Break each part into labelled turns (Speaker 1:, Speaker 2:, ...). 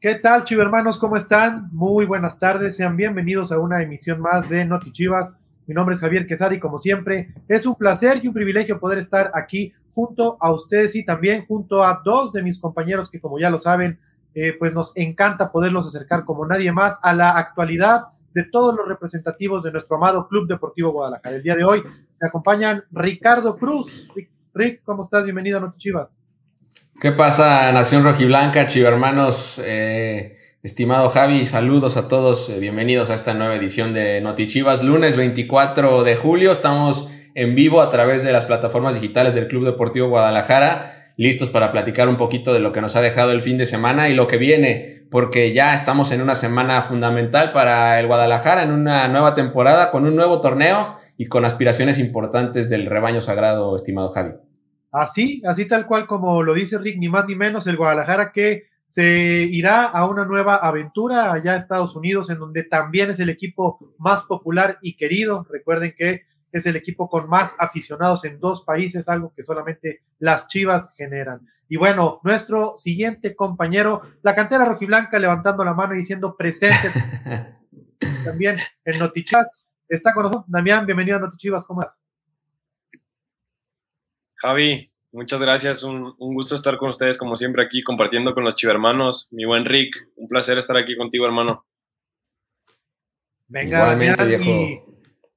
Speaker 1: ¿Qué tal, chivermanos? ¿Cómo están? Muy buenas tardes. Sean bienvenidos a una emisión más de Noti Chivas. Mi nombre es Javier Quesada y como siempre es un placer y un privilegio poder estar aquí junto a ustedes y también junto a dos de mis compañeros que como ya lo saben, eh, pues nos encanta poderlos acercar como nadie más a la actualidad de todos los representativos de nuestro amado Club Deportivo Guadalajara. El día de hoy me acompañan Ricardo Cruz. Rick, ¿cómo estás? Bienvenido a Noti Chivas.
Speaker 2: ¿Qué pasa, Nación Rojiblanca, chivermanos? Eh, estimado Javi, saludos a todos. Eh, bienvenidos a esta nueva edición de Noti Chivas. Lunes 24 de julio, estamos en vivo a través de las plataformas digitales del Club Deportivo Guadalajara listos para platicar un poquito de lo que nos ha dejado el fin de semana y lo que viene, porque ya estamos en una semana fundamental para el Guadalajara, en una nueva temporada, con un nuevo torneo y con aspiraciones importantes del rebaño sagrado, estimado Javi.
Speaker 1: Así, así tal cual como lo dice Rick, ni más ni menos, el Guadalajara que se irá a una nueva aventura allá a Estados Unidos, en donde también es el equipo más popular y querido. Recuerden que es el equipo con más aficionados en dos países, algo que solamente las Chivas generan. Y bueno, nuestro siguiente compañero, la cantera rojiblanca, levantando la mano y diciendo presente también en Notichivas. Está con nosotros Damián, bienvenido a Notichivas, ¿cómo estás?
Speaker 3: Javi, muchas gracias, un, gusto estar con ustedes como siempre aquí compartiendo con los chivermanos. Mi buen Rick, un placer estar aquí contigo, hermano.
Speaker 1: Venga, Damián, viejo.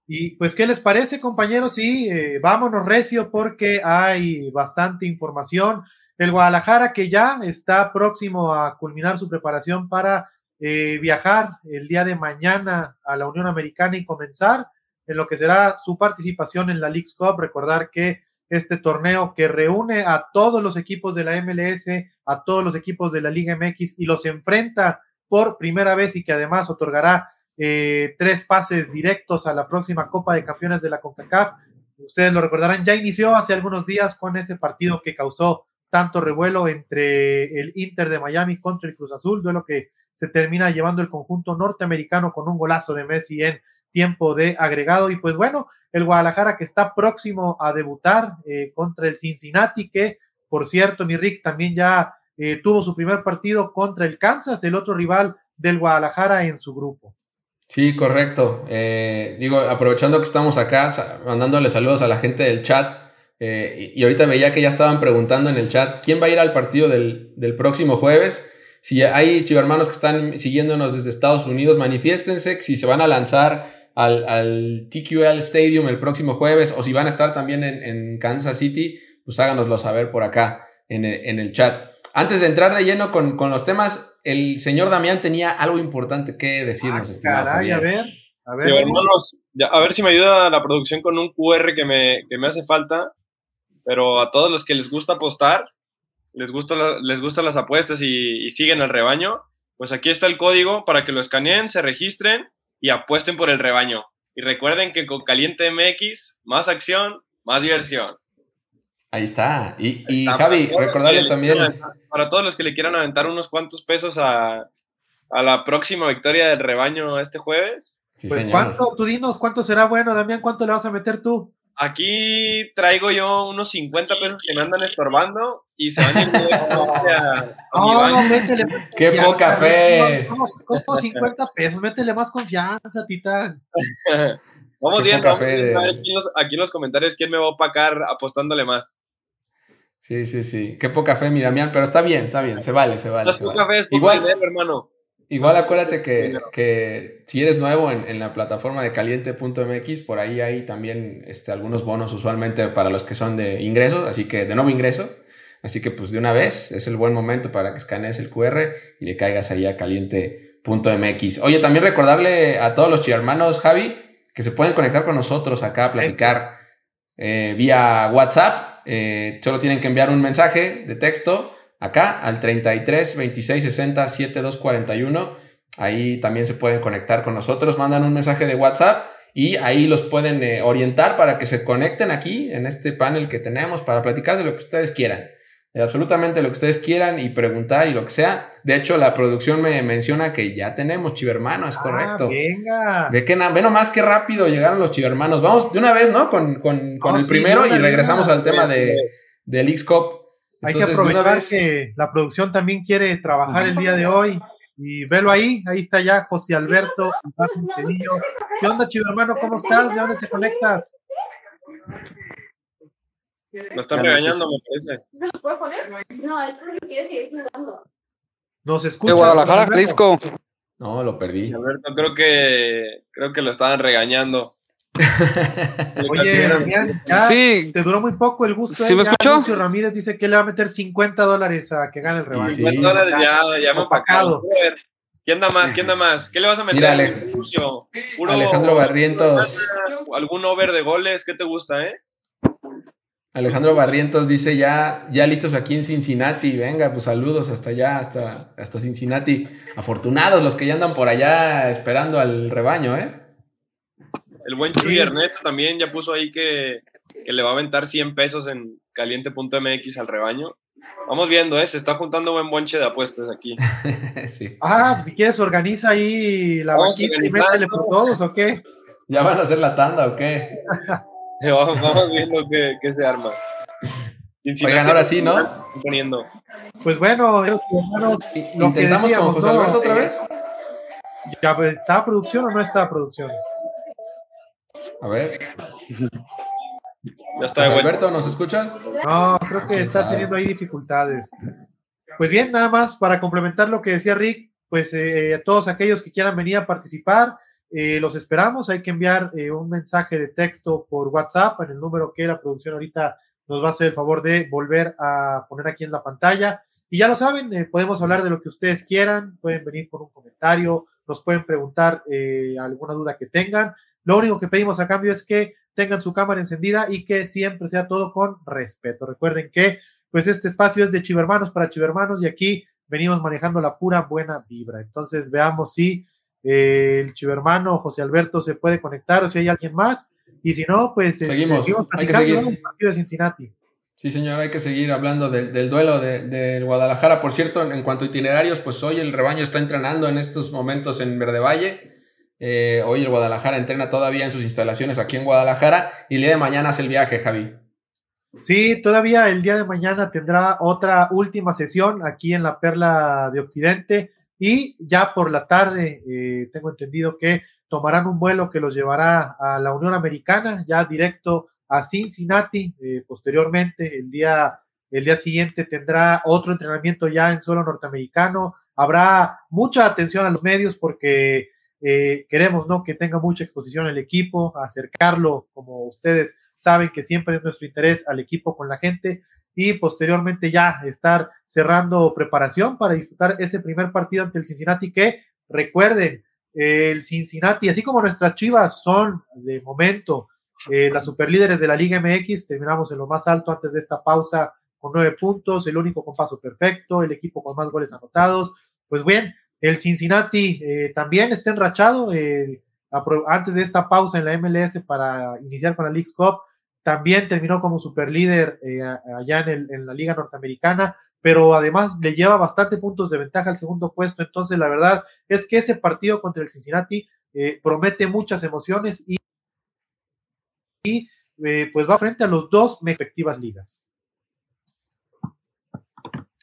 Speaker 1: Y pues, ¿qué les parece, compañeros? Sí, eh, vámonos recio porque hay bastante información. El Guadalajara que ya está próximo a culminar su preparación para eh, viajar el día de mañana a la Unión Americana y comenzar en lo que será su participación en la League's Cup. Recordar que este torneo que reúne a todos los equipos de la MLS, a todos los equipos de la Liga MX y los enfrenta por primera vez y que además otorgará eh, tres pases directos a la próxima Copa de Campeones de la CONCACAF. Ustedes lo recordarán, ya inició hace algunos días con ese partido que causó tanto revuelo entre el Inter de Miami contra el Cruz Azul, duelo que se termina llevando el conjunto norteamericano con un golazo de Messi en tiempo de agregado. Y pues bueno, el Guadalajara que está próximo a debutar eh, contra el Cincinnati, que por cierto, mi Rick también ya eh, tuvo su primer partido contra el Kansas, el otro rival del Guadalajara en su grupo.
Speaker 2: Sí, correcto. Eh, digo, aprovechando que estamos acá, mandándole saludos a la gente del chat. Y, ahorita veía que ya estaban preguntando en el chat quién va a ir al partido del, próximo jueves. Si hay chivermanos que están siguiéndonos desde Estados Unidos, manifiéstense si se van a lanzar al, TQL Stadium el próximo jueves o si van a estar también en, Kansas City, pues háganoslo saber por acá en en el chat. Antes de entrar de lleno con, los temas, el señor Damián tenía algo importante que decirnos,
Speaker 1: ah, estimado caray, a ver,
Speaker 3: a ver. hermanos, a ver si me ayuda la producción con un QR que me, me hace falta, pero a todos los que les gusta apostar, les, gusta les gustan las apuestas y, y siguen el rebaño, pues aquí está el código para que lo escaneen, se registren y apuesten por el rebaño. Y recuerden que con Caliente MX, más acción, más diversión.
Speaker 2: Ahí está. Y, Javi, recordarle también.
Speaker 3: para todos los que le quieran aventar unos cuantos pesos a, la próxima victoria del rebaño este jueves.
Speaker 1: pues, ¿cuánto? Tú dinos, ¿cuánto será bueno, Damián? ¿Cuánto le vas a meter tú?
Speaker 3: Aquí traigo yo unos 50 pesos que me andan estorbando y se van a ir
Speaker 1: No, no, métele más
Speaker 2: Qué poca fe.
Speaker 1: Como 50 pesos, métele más confianza, Titán.
Speaker 3: vamos viendo, vamos viendo aquí, en los, aquí en los comentarios quién me va a opacar apostándole más.
Speaker 2: Sí, sí, sí. Qué poca fe, mi Damián, pero está bien, está bien, se vale, se vale.
Speaker 3: poca fe es
Speaker 2: igual,
Speaker 3: hermano.
Speaker 2: Igual acuérdate que, que si eres nuevo en, en la plataforma de caliente.mx, por ahí hay también este, algunos bonos usualmente para los que son de ingresos, así que de nuevo ingreso. Así que pues de una vez es el buen momento para que escanees el QR y le caigas ahí a caliente.mx. Oye, también recordarle a todos los hermanos, Javi, que se pueden conectar con nosotros acá a platicar eh, vía WhatsApp eh, solo tienen que enviar un mensaje de texto acá al 33 26 60 72 41. Ahí también se pueden conectar con nosotros, mandan un mensaje de WhatsApp y ahí los pueden eh, orientar para que se conecten aquí en este panel que tenemos para platicar de lo que ustedes quieran absolutamente lo que ustedes quieran y preguntar y lo que sea. De hecho, la producción me menciona que ya tenemos chivermanos,
Speaker 1: ah,
Speaker 2: correcto.
Speaker 1: Venga.
Speaker 2: Ve, que ve nomás qué rápido llegaron los chivermanos. Vamos de una vez, ¿no? Con, con, el primero y regresamos al tema de, del
Speaker 1: Hay que aprovechar que la producción también quiere trabajar el día de hoy. Y velo ahí, ahí está ya José Alberto ¿Qué onda, chivo hermano? ¿Cómo estás? ¿De dónde te conectas?
Speaker 3: Me están regañando, me parece. ¿Se lo puedo
Speaker 1: poner? No, es porque quiere seguir jugando. Nos escucha.
Speaker 4: De Guadalajara, Jalisco.
Speaker 2: No, lo perdí.
Speaker 3: Alberto, creo que creo que lo estaban regañando.
Speaker 1: Oye, Damián, ya sí. te duró muy poco el gusto.
Speaker 4: ¿Sí ¿eh? me escuchó?
Speaker 1: Ramírez dice que le va a meter 50 dólares a que gane el rebaño.
Speaker 3: 50 dólares ya, ya me apacado. ¿Quién da más? ¿Quién da más? ¿Qué le vas a meter?
Speaker 2: Mira, Alejandro Barrientos.
Speaker 3: ¿Algún over de goles? ¿Qué te gusta, eh?
Speaker 2: Alejandro Barrientos dice ya, ya listos aquí en Cincinnati. Venga, pues saludos hasta allá, hasta, hasta Cincinnati. Afortunados los que ya andan por allá esperando al rebaño, ¿eh?
Speaker 3: El buen Chuy Ernesto también ya puso ahí que, le va a aventar 100 pesos en caliente.mx al rebaño. Vamos viendo, ¿eh? Se está juntando buen bonche de apuestas aquí.
Speaker 1: sí. Ah, pues si quieres organiza ahí la vaquita y métele por todos, ¿o qué?
Speaker 2: ¿Ya van a hacer la tanda o qué?
Speaker 3: vamos, viendo qué, se arma.
Speaker 2: Oigan, ahora sí, ¿no?
Speaker 3: Poniendo.
Speaker 1: Pues bueno, hermanos,
Speaker 2: ¿intentamos con José Alberto otra vez?
Speaker 1: Ya, pues, ¿está producción o no está producción?
Speaker 2: A ver.
Speaker 3: Ya está
Speaker 2: Alberto, ¿nos escuchas?
Speaker 1: No, creo que está teniendo ahí dificultades. Pues bien, nada más para complementar lo que decía Rick, pues eh, todos aquellos que quieran venir a participar, eh, los esperamos. Hay que enviar eh, un mensaje de texto por WhatsApp en el número que la producción ahorita nos va a hacer el favor de volver a poner aquí en la pantalla. Y ya lo saben, eh, podemos hablar de lo que ustedes quieran, pueden venir con un comentario, nos pueden preguntar alguna duda que tengan. Lo único que pedimos a cambio es que tengan su cámara encendida y que siempre sea todo con respeto. Recuerden que pues este espacio es de chivermanos para chivermanos y aquí venimos manejando la pura buena vibra. Entonces veamos si el chivermano José Alberto se puede conectar o si hay alguien más. Y si no, pues
Speaker 2: este, seguimos, hay que seguir. el
Speaker 1: partido de Cincinnati.
Speaker 2: Sí, señor, hay que seguir hablando del, duelo del de Guadalajara. Por cierto, en, cuanto a itinerarios, pues hoy el rebaño está entrenando en estos momentos en Verde Valle. Eh, hoy el Guadalajara entrena todavía en sus instalaciones aquí en Guadalajara y el día de mañana hace el viaje, Javi.
Speaker 1: Sí, todavía el día de mañana tendrá otra última sesión aquí en la Perla de Occidente y ya por la tarde eh, tengo entendido que tomarán un vuelo que los llevará a la Unión Americana, ya directo a Cincinnati. Eh, posteriormente, el día, el día siguiente tendrá otro entrenamiento ya en suelo norteamericano. Habrá mucha atención a los medios porque eh, queremos ¿no? que tenga mucha exposición el equipo, acercarlo, como ustedes saben que siempre es nuestro interés al equipo con la gente y posteriormente ya estar cerrando preparación para disputar ese primer partido ante el Cincinnati que recuerden, el Cincinnati, así como nuestras Chivas son de momento eh, las superlíderes de la Liga MX, terminamos en lo más alto antes de esta pausa con nueve puntos, el único con paso perfecto, el equipo con más goles anotados. Pues bien, el Cincinnati eh, también está enrachado eh, antes de esta pausa en la MLS para iniciar con la League Cup también terminó como superlíder eh, allá en, la Liga Norteamericana, pero además le lleva bastante puntos de ventaja al segundo puesto. Entonces, la verdad es que ese partido contra el Cincinnati eh, promete muchas emociones y, eh, pues va frente a los dos respectivas ligas.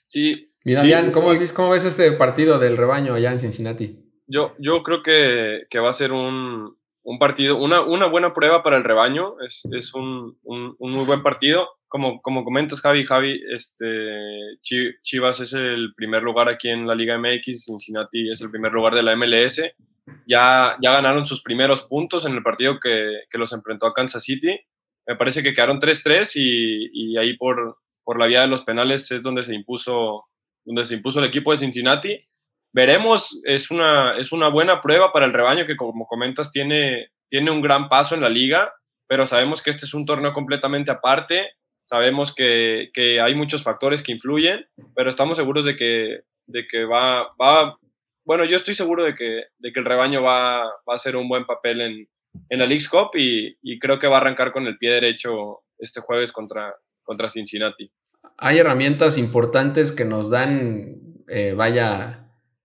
Speaker 3: Sí.
Speaker 2: Mira, ¿cómo, ves, este partido del rebaño allá en Cincinnati?
Speaker 3: Yo, yo creo que va a ser un, un partido, una, una buena prueba para el rebaño, es, es un, un, muy buen partido. Como, como comentas, Javi, Javi, este, Chivas es el primer lugar aquí en la Liga MX, Cincinnati es el primer lugar de la MLS. Ya, ya ganaron sus primeros puntos en el partido que, que los enfrentó a Kansas City. Me parece que quedaron 3-3 y, y, ahí por, por la vía de los penales es donde se impuso, donde se impuso el equipo de Cincinnati veremos, es una, es una buena prueba para el rebaño que como comentas tiene, tiene un gran paso en la liga, pero sabemos que este es un torneo completamente aparte, sabemos que, hay muchos factores que influyen, pero estamos seguros de que, de que va, va, bueno, yo estoy seguro de que, de que el rebaño va, va a hacer un buen papel en, en la League's Cup y, creo que va a arrancar con el pie derecho este jueves contra, contra Cincinnati.
Speaker 2: Hay herramientas importantes que nos dan, eh, vaya,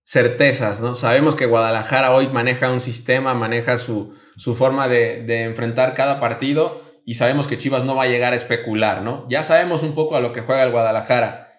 Speaker 2: certezas, ¿no? Sabemos que Guadalajara hoy maneja un sistema, maneja su, su forma de, enfrentar cada partido y sabemos que Chivas no va a llegar a especular, ¿no? Ya sabemos un poco a lo que juega el Guadalajara.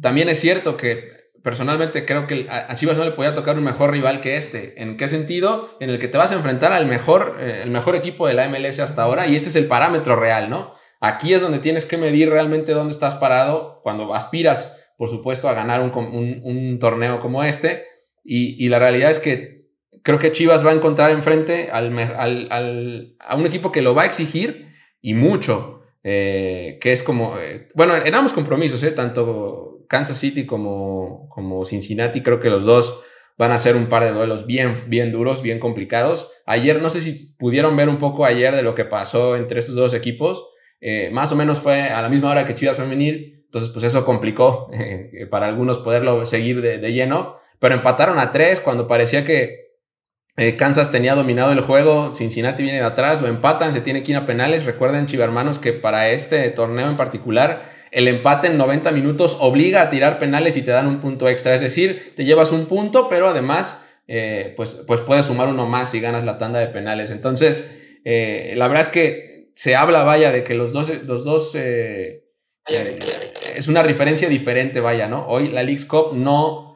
Speaker 2: también es cierto que personalmente creo que a Chivas no le podía tocar un mejor rival que este. ¿En qué sentido? En el que te vas a enfrentar al mejor, eh, el mejor equipo de la MLS hasta ahora y este es el parámetro real, ¿no? Aquí es donde tienes que medir realmente dónde estás parado cuando aspiras, por supuesto, a ganar un, torneo como este. Y, la realidad es que creo que Chivas va a encontrar enfrente al, a un equipo que lo va a exigir y mucho. Eh, que es como, eh, bueno, en compromisos, eh, tanto Kansas City como, como Cincinnati, creo que los dos van a ser un par de duelos bien, bien duros, bien complicados. Ayer, no sé si pudieron ver un poco ayer de lo que pasó entre estos dos equipos. Más o menos fue a la misma hora que Chivas Femenil, entonces pues eso complicó para algunos poderlo seguir de, lleno, pero empataron a tres cuando parecía que eh, Kansas tenía dominado el juego, Cincinnati viene de atrás, lo empatan, se tiene que ir a penales. Recuerden, chivermanos, que para este torneo en particular, el empate en 90 minutos obliga a tirar penales y te dan un punto extra. Es decir, te llevas un punto, pero además, eh, pues, pues puedes sumar uno más si ganas la tanda de penales. Entonces, eh, la verdad es que se habla, vaya, de que los dos, los dos es una referencia diferente, vaya, ¿no? Hoy la League's Cup no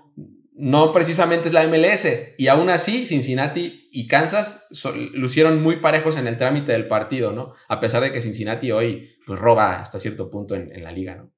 Speaker 2: no precisamente es la MLS. Y aún así, Cincinnati y Kansas lucieron muy parejos en el trámite del partido, ¿no? A pesar de que Cincinnati hoy pues, roba hasta cierto punto en, la liga, ¿no?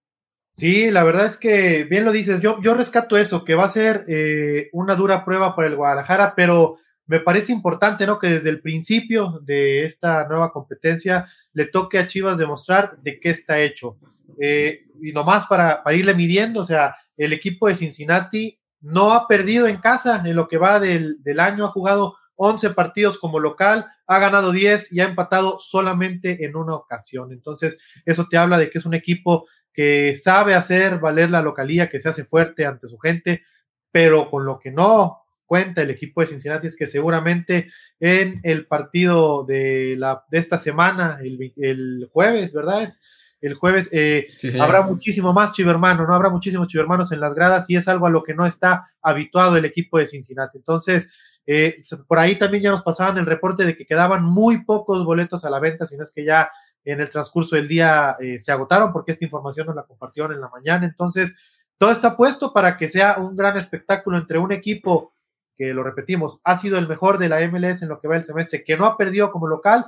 Speaker 1: Sí, la verdad es que bien lo dices. Yo, yo rescato eso, que va a ser eh, una dura prueba para el Guadalajara, pero me parece importante, ¿no? Que desde el principio de esta nueva competencia le toque a Chivas demostrar de qué está hecho. Eh, y nomás para, para irle midiendo, o sea, el equipo de Cincinnati no ha perdido en casa en lo que va del, año, ha jugado 11 partidos como local, ha ganado 10 y ha empatado solamente en una ocasión. Entonces, eso te habla de que es un equipo que sabe hacer valer la localía, que se hace fuerte ante su gente, pero con lo que no cuenta el equipo de Cincinnati es que seguramente en el partido de, la, de esta semana, el, el jueves, ¿verdad? Es, el jueves. Eh, habrá muchísimo más chivermano, ¿no? Habrá muchísimos chivermanos en las gradas y es algo a lo que no está habituado el equipo de Cincinnati. Entonces, eh, por ahí también ya nos pasaban el reporte de que quedaban muy pocos boletos a la venta, si no es que ya en el transcurso del día eh, se agotaron, porque esta información nos la compartieron en la mañana. Entonces, todo está puesto para que sea un gran espectáculo entre un equipo que, lo repetimos, ha sido el mejor de la MLS en lo que va el semestre, que no ha perdido como local,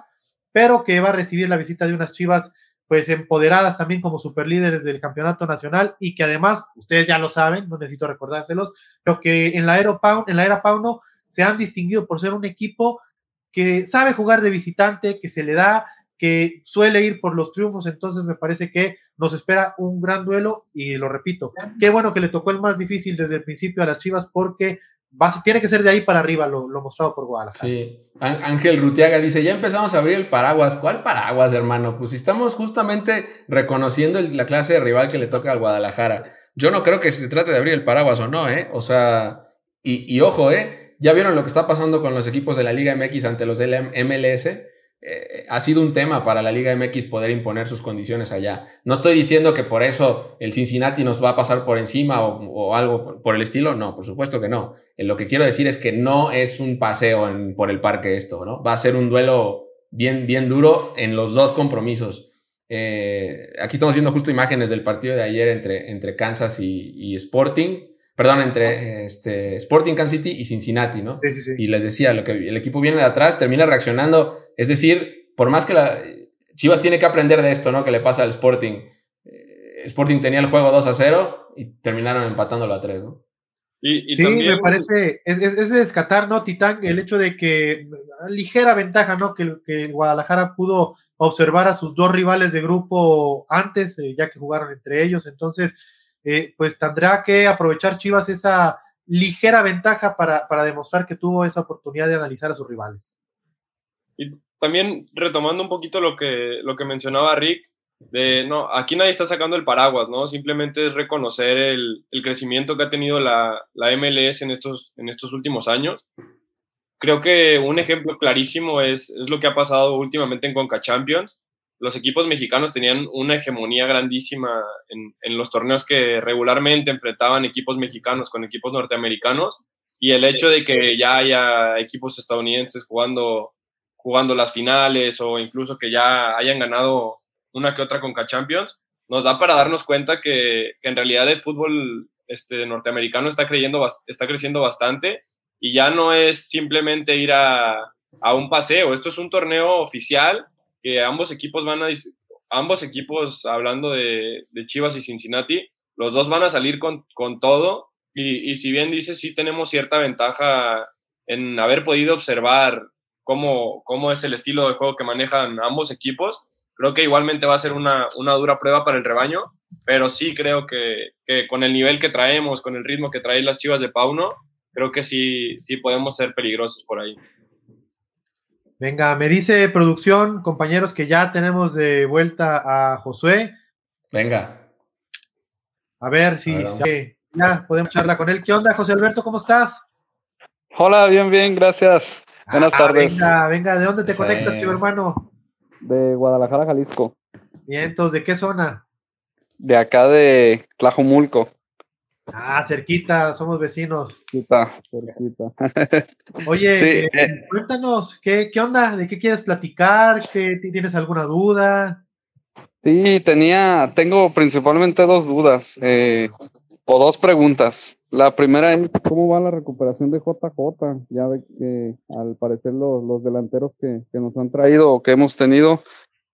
Speaker 1: pero que va a recibir la visita de unas chivas pues empoderadas también como superlíderes del campeonato nacional y que además, ustedes ya lo saben, no necesito recordárselos, pero que en la, era en la era Pauno se han distinguido por ser un equipo que sabe jugar de visitante, que se le da, que suele ir por los triunfos, entonces me parece que nos espera un gran duelo y lo repito, qué bueno que le tocó el más difícil desde el principio a las Chivas porque tiene que ser de ahí para arriba lo, mostrado por Guadalajara.
Speaker 2: Sí, Ángel Rutiaga dice, ya empezamos a abrir el paraguas. ¿Cuál paraguas, hermano? Pues estamos justamente reconociendo la clase de rival que le toca al Guadalajara. Yo no creo que se trate de abrir el paraguas o no, ¿eh? O sea, y, y ojo, ¿eh? Ya vieron lo que está pasando con los equipos de la Liga MX ante los del MLS eh, ha sido un tema para la Liga MX poder imponer sus condiciones allá. No estoy diciendo que por eso el Cincinnati nos va a pasar por encima o, algo por el estilo, no, por supuesto que no. Eh, lo que quiero decir es que no es un paseo por el parque esto, ¿no? Va a ser un duelo bien, bien duro en los dos compromisos. Eh, aquí estamos viendo justo imágenes del partido de ayer entre, entre Kansas y, Sporting perdón, entre este, Sporting Kansas City y Cincinnati, ¿no?
Speaker 1: Sí, sí, sí.
Speaker 2: Y les decía, lo que el equipo viene de atrás, termina reaccionando es decir, por más que la Chivas tiene que aprender de esto, ¿no? Que le pasa al Sporting. Eh, Sporting tenía el juego 2 a 0 y terminaron empatándolo a 3, ¿no?
Speaker 1: sí, me parece, es, es, de descatar, ¿no, Titán? El hecho de que, ligera ventaja, ¿no? Que, que Guadalajara pudo observar a sus dos rivales de grupo antes, eh, ya que jugaron entre ellos. Entonces, eh, pues tendrá que aprovechar Chivas esa ligera ventaja para, para demostrar que tuvo esa oportunidad de analizar a sus rivales.
Speaker 3: También retomando un poquito lo que, lo que mencionaba Rick, de, no, aquí nadie está sacando el paraguas, ¿no? Simplemente es reconocer el, el crecimiento que ha tenido la, la, MLS en estos, en estos últimos años. Creo que un ejemplo clarísimo es, es lo que ha pasado últimamente en Conca Champions. Los equipos mexicanos tenían una hegemonía grandísima en, en los torneos que regularmente enfrentaban equipos mexicanos con equipos norteamericanos y el hecho de que ya haya equipos estadounidenses jugando jugando las finales o incluso que ya hayan ganado una que otra Conca Champions, nos da para darnos cuenta que, en realidad el fútbol este, norteamericano está, creyendo, está creciendo bastante y ya no es simplemente ir a, a un paseo, esto es un torneo oficial que ambos equipos van a, ambos equipos, hablando de, de Chivas y Cincinnati, los dos van a salir con, con todo y, y, si bien dice, sí tenemos cierta ventaja en haber podido observar cómo, cómo es el estilo de juego que manejan ambos equipos, creo que igualmente va a ser una, una dura prueba para el rebaño, pero sí creo que, que, con el nivel que traemos, con el ritmo que traen las Chivas de Pauno, creo que sí, sí podemos ser peligrosos por ahí.
Speaker 1: Venga, me dice producción, compañeros, que ya tenemos de vuelta a Josué.
Speaker 2: Venga.
Speaker 1: A ver si ya podemos charlar con él. ¿Qué onda, José Alberto? ¿Cómo estás?
Speaker 4: Hola, bien, bien, gracias. Buenas ah, tardes.
Speaker 1: Venga, venga, ¿de dónde te conectas, chivo hermano?
Speaker 4: De Guadalajara, Jalisco.
Speaker 1: Bien, entonces, ¿de qué zona?
Speaker 4: De acá de Tlajomulco.
Speaker 1: Ah, cerquita, somos vecinos. Cerquita, cerquita. Oye, eh, eh. cuéntanos, ¿qué, ¿qué, onda? ¿De qué quieres platicar? ¿Qué, ¿Tienes alguna duda?
Speaker 4: Sí, tenía, tengo principalmente dos dudas eh, o dos preguntas. La primera es, ¿cómo va la recuperación de JJ? Ya ve que al parecer los, los delanteros que, que, nos han traído o que hemos tenido,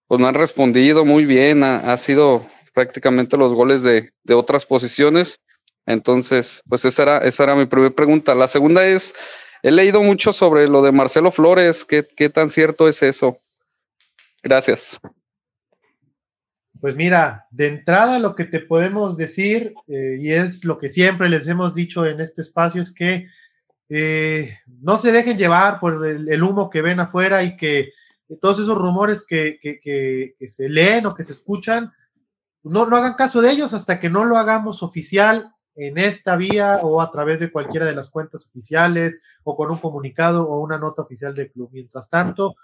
Speaker 4: pues no han respondido muy bien, ha, ha sido prácticamente los goles de, de otras posiciones. Entonces, pues esa era, esa era mi primera pregunta. La segunda es, he leído mucho sobre lo de Marcelo Flores, ¿qué, qué tan cierto es eso? Gracias.
Speaker 1: Pues mira, de entrada lo que te podemos decir, eh, y es lo que siempre les hemos dicho en este espacio, es que eh, no se dejen llevar por el, humo que ven afuera y que todos esos rumores que, que, se leen o que se escuchan, no, no hagan caso de ellos hasta que no lo hagamos oficial en esta vía o a través de cualquiera de las cuentas oficiales o con un comunicado o una nota oficial del club. Mientras tanto,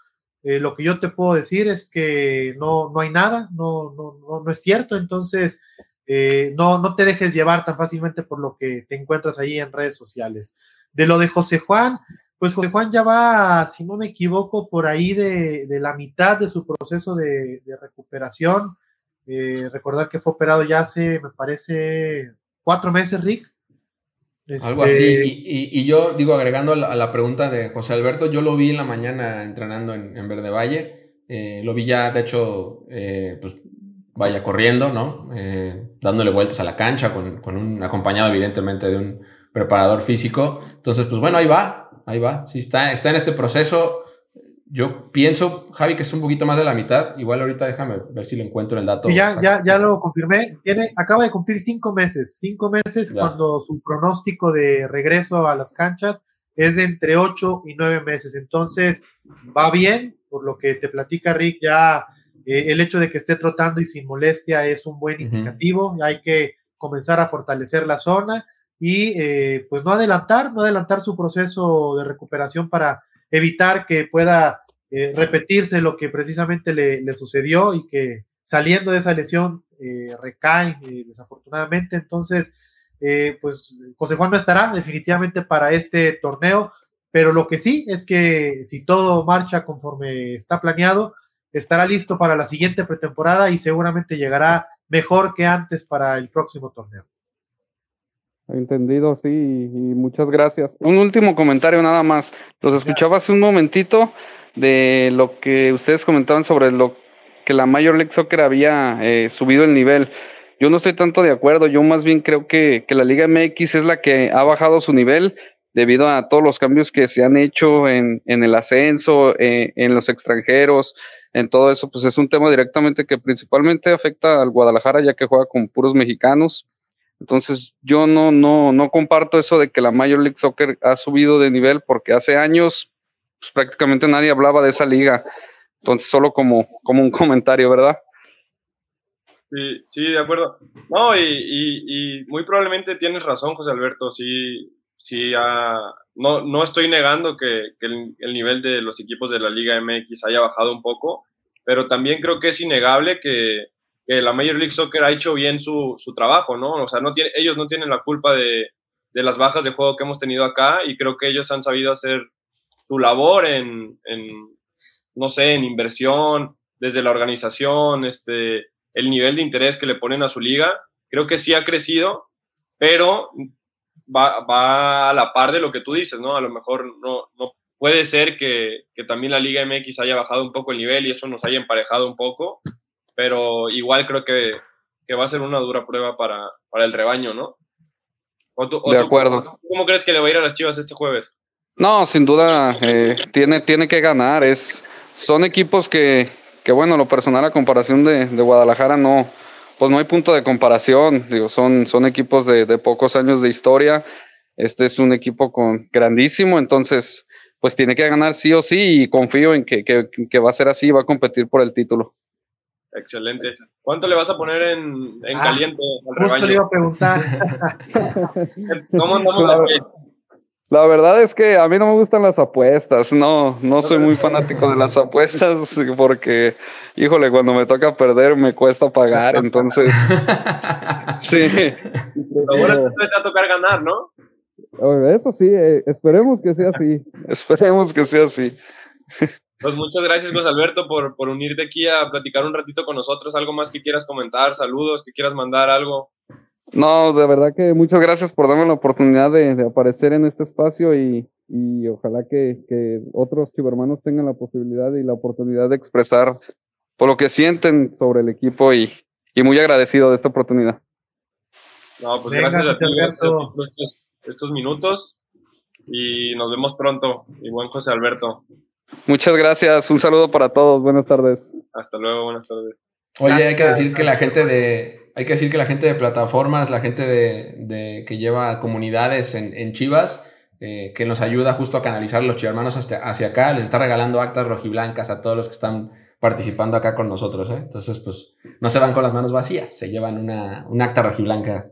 Speaker 1: eh, lo que yo te puedo decir es que no, no hay nada, no, no, no, es cierto, entonces eh, no, no te dejes llevar tan fácilmente por lo que te encuentras ahí en redes sociales. De lo de José Juan, pues José Juan ya va, si no me equivoco, por ahí de, de la mitad de su proceso de, de recuperación. Eh, recordar que fue operado ya hace, me parece, cuatro meses, Rick.
Speaker 2: Algo así. Este, y, yo digo, agregando a la, pregunta de José Alberto, yo lo vi en la mañana entrenando en, Verde Valle. Eh, lo vi ya, de hecho, eh, pues vaya corriendo, ¿no? Eh, dándole vueltas a la cancha, con, con, un acompañado, evidentemente, de un preparador físico. Entonces, pues bueno, ahí va, ahí va. Sí, está, está en este proceso. Yo pienso, Javi, que es un poquito más de la mitad. Igual ahorita déjame ver si le encuentro el dato.
Speaker 1: Sí, ya, ya, ya lo confirmé. Tiene, acaba de cumplir cinco meses. Cinco meses cuando su pronóstico de regreso a las canchas es de entre ocho y nueve meses. Entonces, va bien, por lo que te platica Rick, ya eh, el hecho de que esté trotando y sin molestia es un buen indicativo. Hay que comenzar a fortalecer la zona y eh, pues no adelantar, no adelantar su proceso de recuperación para evitar que pueda eh, repetirse lo que precisamente le, sucedió y que saliendo de esa lesión eh, recae eh, desafortunadamente. Entonces, pues José Juan no estará definitivamente para este torneo, pero lo que sí es que si todo marcha conforme está planeado, estará listo para la siguiente pretemporada y seguramente llegará mejor que antes para el próximo torneo.
Speaker 4: Entendido, sí, y muchas gracias. Un último comentario nada más. Los escuchaba hace un momentito de lo que ustedes comentaban sobre lo que la Major League Soccer había eh, subido el nivel. Yo no estoy tanto de acuerdo, yo más bien creo que, que, la Liga MX es la que ha bajado su nivel debido a todos los cambios que se han hecho en, en el ascenso, eh, en los extranjeros, en todo eso, pues es un tema directamente que principalmente afecta al Guadalajara ya que juega con puros mexicanos. Entonces yo no, no, no comparto eso de que la Major League Soccer ha subido de nivel porque hace años pues, prácticamente nadie hablaba de esa liga. Entonces, solo como, como un comentario, ¿verdad?
Speaker 3: Sí, sí, de acuerdo. No, y, muy probablemente tienes razón, José Alberto. Sí, sí, no, no estoy negando que, el, nivel de los equipos de la Liga MX haya bajado un poco, pero también creo que es innegable que, la Major League Soccer ha hecho bien su, trabajo, ¿no? O sea, no ellos no tienen la culpa de, de las bajas de juego que hemos tenido acá y creo que ellos han sabido hacer su labor en, no sé, en inversión, desde la organización, este, el nivel de interés que le ponen a su liga. Creo que sí ha crecido, pero va, a la par de lo que tú dices, ¿no? A lo mejor no, no puede ser que, también la Liga MX haya bajado un poco el nivel y eso nos haya emparejado un poco, pero igual creo que, va a ser una dura prueba para, el rebaño, ¿no?
Speaker 4: de acuerdo.
Speaker 3: ¿Cómo crees que le va a ir a las Chivas este jueves?
Speaker 4: No, sin duda eh, tiene, tiene que ganar. Es, son equipos que, que, bueno, lo personal a comparación de, de Guadalajara no, pues no hay punto de comparación. Digo, son, son equipos de, pocos años de historia. Este es un equipo con grandísimo, entonces, pues tiene que ganar sí o sí y confío en que, va a ser así, va a competir por el título.
Speaker 3: Excelente. ¿Cuánto le vas a poner en, en ah, caliente
Speaker 1: al Justo le iba a preguntar.
Speaker 3: ¿Cómo andamos
Speaker 4: la verdad es que a mí no me gustan las apuestas, no, no soy muy fanático de las apuestas porque, híjole, cuando me toca perder me cuesta pagar, entonces, sí.
Speaker 3: Lo bueno es que te va a tocar ganar, ¿no?
Speaker 4: Eso sí, eh, esperemos que sea así, esperemos que sea así.
Speaker 3: Pues muchas gracias, José Alberto, por, por unirte aquí a platicar un ratito con nosotros. ¿Algo más que quieras comentar? Saludos, que quieras mandar algo.
Speaker 4: No, de verdad que muchas gracias por darme la oportunidad de, aparecer en este espacio y, ojalá que, otros chivermanos tengan la posibilidad y la oportunidad de expresar por lo que sienten sobre el equipo y, muy agradecido de esta oportunidad.
Speaker 3: No, pues gracias a ti por estos, minutos y nos vemos pronto. Y buen José Alberto.
Speaker 4: Muchas gracias, un saludo para todos, buenas tardes.
Speaker 3: Hasta luego, buenas tardes.
Speaker 2: Oye, hay que decir que la gente de, hay que decir que la gente de plataformas, la gente de, que lleva comunidades en, Chivas, eh, que nos ayuda justo a canalizar los chivermanos hacia, acá, les está regalando actas rojiblancas a todos los que están participando acá con nosotros. ¿eh? Entonces, pues no se van con las manos vacías, se llevan una, un acta rojiblanca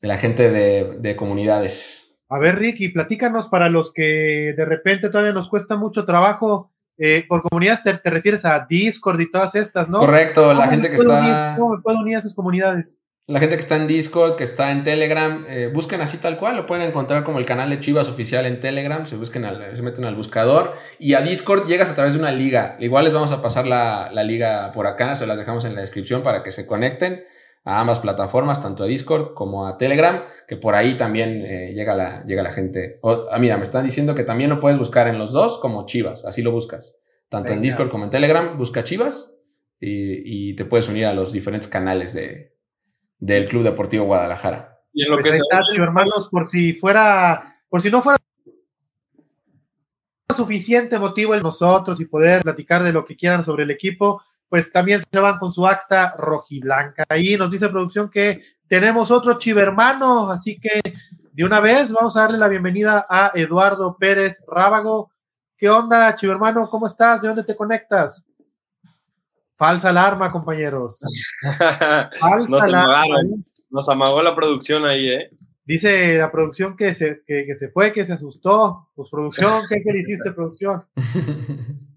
Speaker 2: de la gente de, comunidades.
Speaker 1: A ver, Ricky, platícanos para los que de repente todavía nos cuesta mucho trabajo. Eh, por comunidades te, refieres a Discord y todas estas, ¿no?
Speaker 2: Correcto, la gente que está.
Speaker 1: ¿Cómo me puedo unir a esas comunidades?
Speaker 2: La gente que está en Discord, que está en Telegram, eh, busquen así tal cual, lo pueden encontrar como el canal de Chivas oficial en Telegram, se, busquen se meten al buscador y a Discord llegas a través de una liga. Igual les vamos a pasar la, la liga por acá, se las dejamos en la descripción para que se conecten a ambas plataformas, tanto a Discord como a Telegram, que por ahí también eh, llega, la, llega la gente. ah, mira, me están diciendo que también lo puedes buscar en los dos como Chivas, así lo buscas. Tanto en Discord como en Telegram, busca Chivas y, te puedes unir a los diferentes canales de, del Club Deportivo Guadalajara.
Speaker 1: Y en lo pues que está, hermanos, por si fuera, por si no fuera suficiente motivo en nosotros y poder platicar de lo que quieran sobre el equipo, pues también se van con su acta rojiblanca. Ahí nos dice producción que tenemos otro chivermano, así que de una vez vamos a darle la bienvenida a Eduardo Pérez Rábago. ¿Qué onda, chivermano? ¿Cómo estás? ¿De dónde te conectas? Falsa alarma, compañeros.
Speaker 3: Falsa nos alarma. Nos amagó la producción ahí, ¿eh?
Speaker 1: Dice la producción que se, que, se fue, que se asustó. Pues producción, ¿qué, qué hiciste, producción?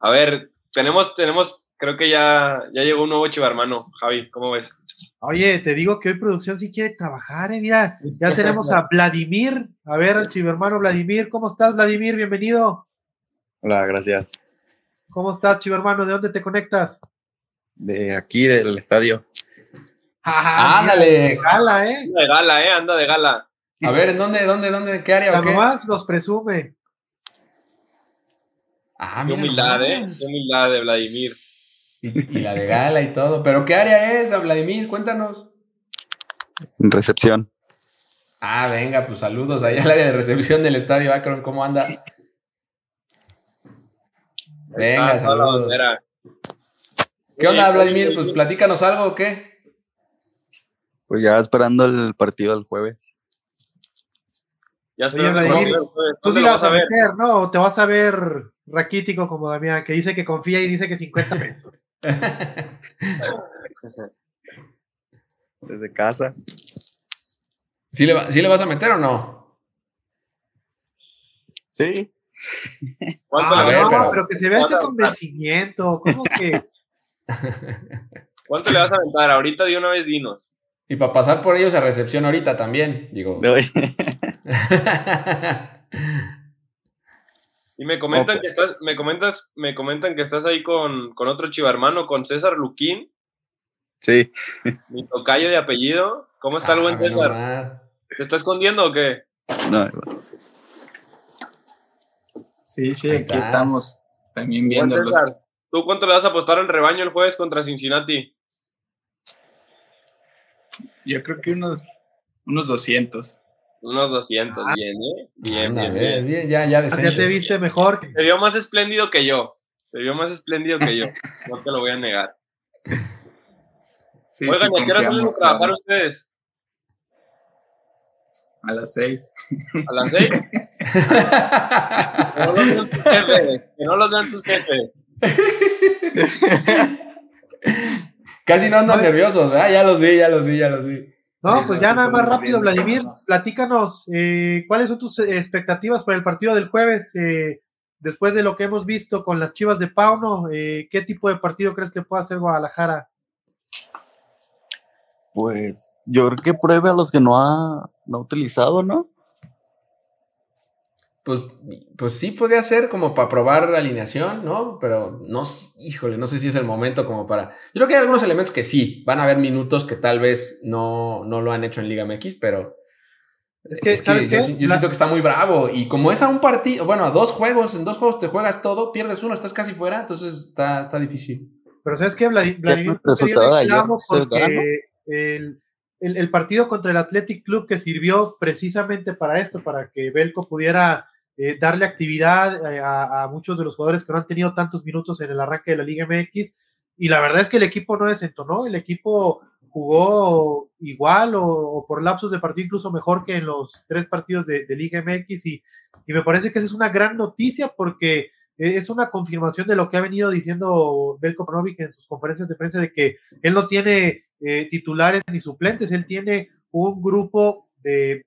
Speaker 3: A ver, tenemos, tenemos, creo que ya, ya llegó un nuevo chivarmano, Javi, ¿cómo ves?
Speaker 1: Oye, te digo que hoy producción sí quiere trabajar, eh, mira, ya tenemos a Vladimir, a ver, al chivermano Vladimir, ¿cómo estás, Vladimir? Bienvenido.
Speaker 5: Hola, gracias.
Speaker 1: ¿Cómo estás, chivermano? ¿De dónde te conectas?
Speaker 5: De aquí, del estadio.
Speaker 2: Ah, ándale.
Speaker 1: De gala, ¿eh?
Speaker 3: De gala, ¿eh? Anda de gala.
Speaker 2: A ver, ¿en dónde, dónde, dónde, qué área?
Speaker 1: Nomás los presume.
Speaker 3: Ah, qué humildad, ¿eh? Qué humildad de Vladimir.
Speaker 2: Y, la de gala y todo. ¿Pero qué área es, Vladimir? Cuéntanos.
Speaker 5: Recepción.
Speaker 2: Ah, venga, pues saludos ahí al área de recepción del estadio Akron. ¿Cómo anda? Venga, saludos. ¿Qué onda, Vladimir? Pues platícanos algo o qué.
Speaker 5: Pues ya esperando el partido del jueves.
Speaker 1: Ya se Tú sí la vas a meter, ¿no? te vas a ver raquítico como Damián, que dice que confía y dice que 50 pesos.
Speaker 5: Desde casa.
Speaker 2: ¿Sí le, ¿Sí le vas a meter o no?
Speaker 5: Sí.
Speaker 1: Ah, no, pero... que se vea ese convencimiento. ¿Cómo que?
Speaker 3: ¿Cuánto le vas a aventar? Ahorita de una vez dinos.
Speaker 2: Y para pasar por ellos a recepción ahorita también, digo.
Speaker 3: Y me comentan que estás, me comentas, me comentan que estás ahí con, con otro chivarmano, con César Luquín,
Speaker 5: Sí,
Speaker 3: mi tocayo de apellido. ¿Cómo está el buen
Speaker 2: Ah,
Speaker 3: César?
Speaker 2: nomás.
Speaker 3: ¿Te está escondiendo o qué?
Speaker 5: no,
Speaker 6: Sí, sí,
Speaker 2: Ahí
Speaker 6: aquí
Speaker 2: está.
Speaker 6: estamos. También viéndolos.
Speaker 3: César, ¿tú cuánto le vas a apostar al rebaño el jueves contra Cincinnati?
Speaker 6: Yo creo que unos, unos 200.
Speaker 3: Unos 200, bien, ¿eh? Bien,
Speaker 2: Anda,
Speaker 3: bien,
Speaker 2: bien, ya, ya decente.
Speaker 1: Ya te viste mejor.
Speaker 3: Se vio más espléndido que yo. Se vio más espléndido que yo. No te lo voy a negar.
Speaker 6: Sí,
Speaker 3: Oigan,
Speaker 6: sí,
Speaker 3: ¿y a qué hora salen a trabajar
Speaker 6: claro.
Speaker 3: ustedes?
Speaker 6: A las 6.
Speaker 3: ¿A las 6? Que no los vean sus jefes. Que no los vean sus jefes.
Speaker 2: Casi no andan nerviosos, ¿verdad? Ya los vi, ya los vi, ya los vi.
Speaker 1: No, pues ya nada más rápido, Vladimir, platícanos, eh, ¿cuáles son tus eh, expectativas para el partido del jueves? Eh, después de lo que hemos visto con las Chivas de Pauno, eh, ¿qué tipo de partido crees que pueda hacer Guadalajara?
Speaker 5: pues yo creo que pruebe a los que no ha, no ha utilizado, ¿no?
Speaker 2: Pues, pues sí podría ser como para probar la alineación, ¿no? Pero no, híjole, no sé si es el momento como para. Yo creo que hay algunos elementos que sí, van a haber minutos que tal vez no, no lo han hecho en Liga MX, pero.
Speaker 1: Es que,
Speaker 2: es que
Speaker 1: ¿sabes
Speaker 2: yo,
Speaker 1: qué?
Speaker 2: si- yo
Speaker 1: La-
Speaker 2: siento que está muy bravo. Y como es a un partido, bueno, a dos juegos, en dos juegos te juegas todo, pierdes uno, estás casi fuera, entonces está, está difícil.
Speaker 1: Pero ¿sabes qué, Vladi- Vladimir?
Speaker 5: el,
Speaker 1: el- el partido contra el Athletic Club que sirvió precisamente para esto, para que Belco pudiera eh, darle actividad eh, a, muchos de los jugadores que no han tenido tantos minutos en el arranque de la Liga MX. Y la verdad es que el equipo no desentonó, el equipo jugó igual o, por lapsos de partido incluso mejor que en los tres partidos de, Liga MX y, y me parece que esa es una gran noticia porque es una confirmación de lo que ha venido diciendo Belko Paunovic en sus conferencias de prensa de que él no tiene eh, titulares ni suplentes, él tiene un grupo de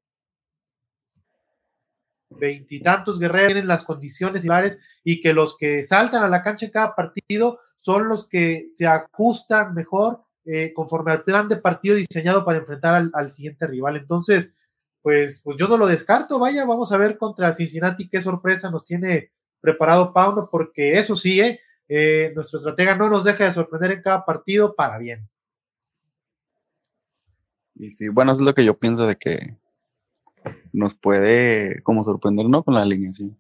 Speaker 1: veintitantos guerreros, tienen las condiciones similares y que los que saltan a la cancha en cada partido son los que se ajustan mejor eh, conforme al plan de partido diseñado para enfrentar al, siguiente rival. Entonces, pues, pues yo no lo descarto, vaya, vamos a ver contra Cincinnati qué sorpresa nos tiene preparado Pauno, porque eso sí, eh, eh, nuestro estratega no nos deja de sorprender en cada partido para bien.
Speaker 5: Y sí, bueno, es lo que yo pienso de que nos puede como sorprender, ¿no? Con la alineación.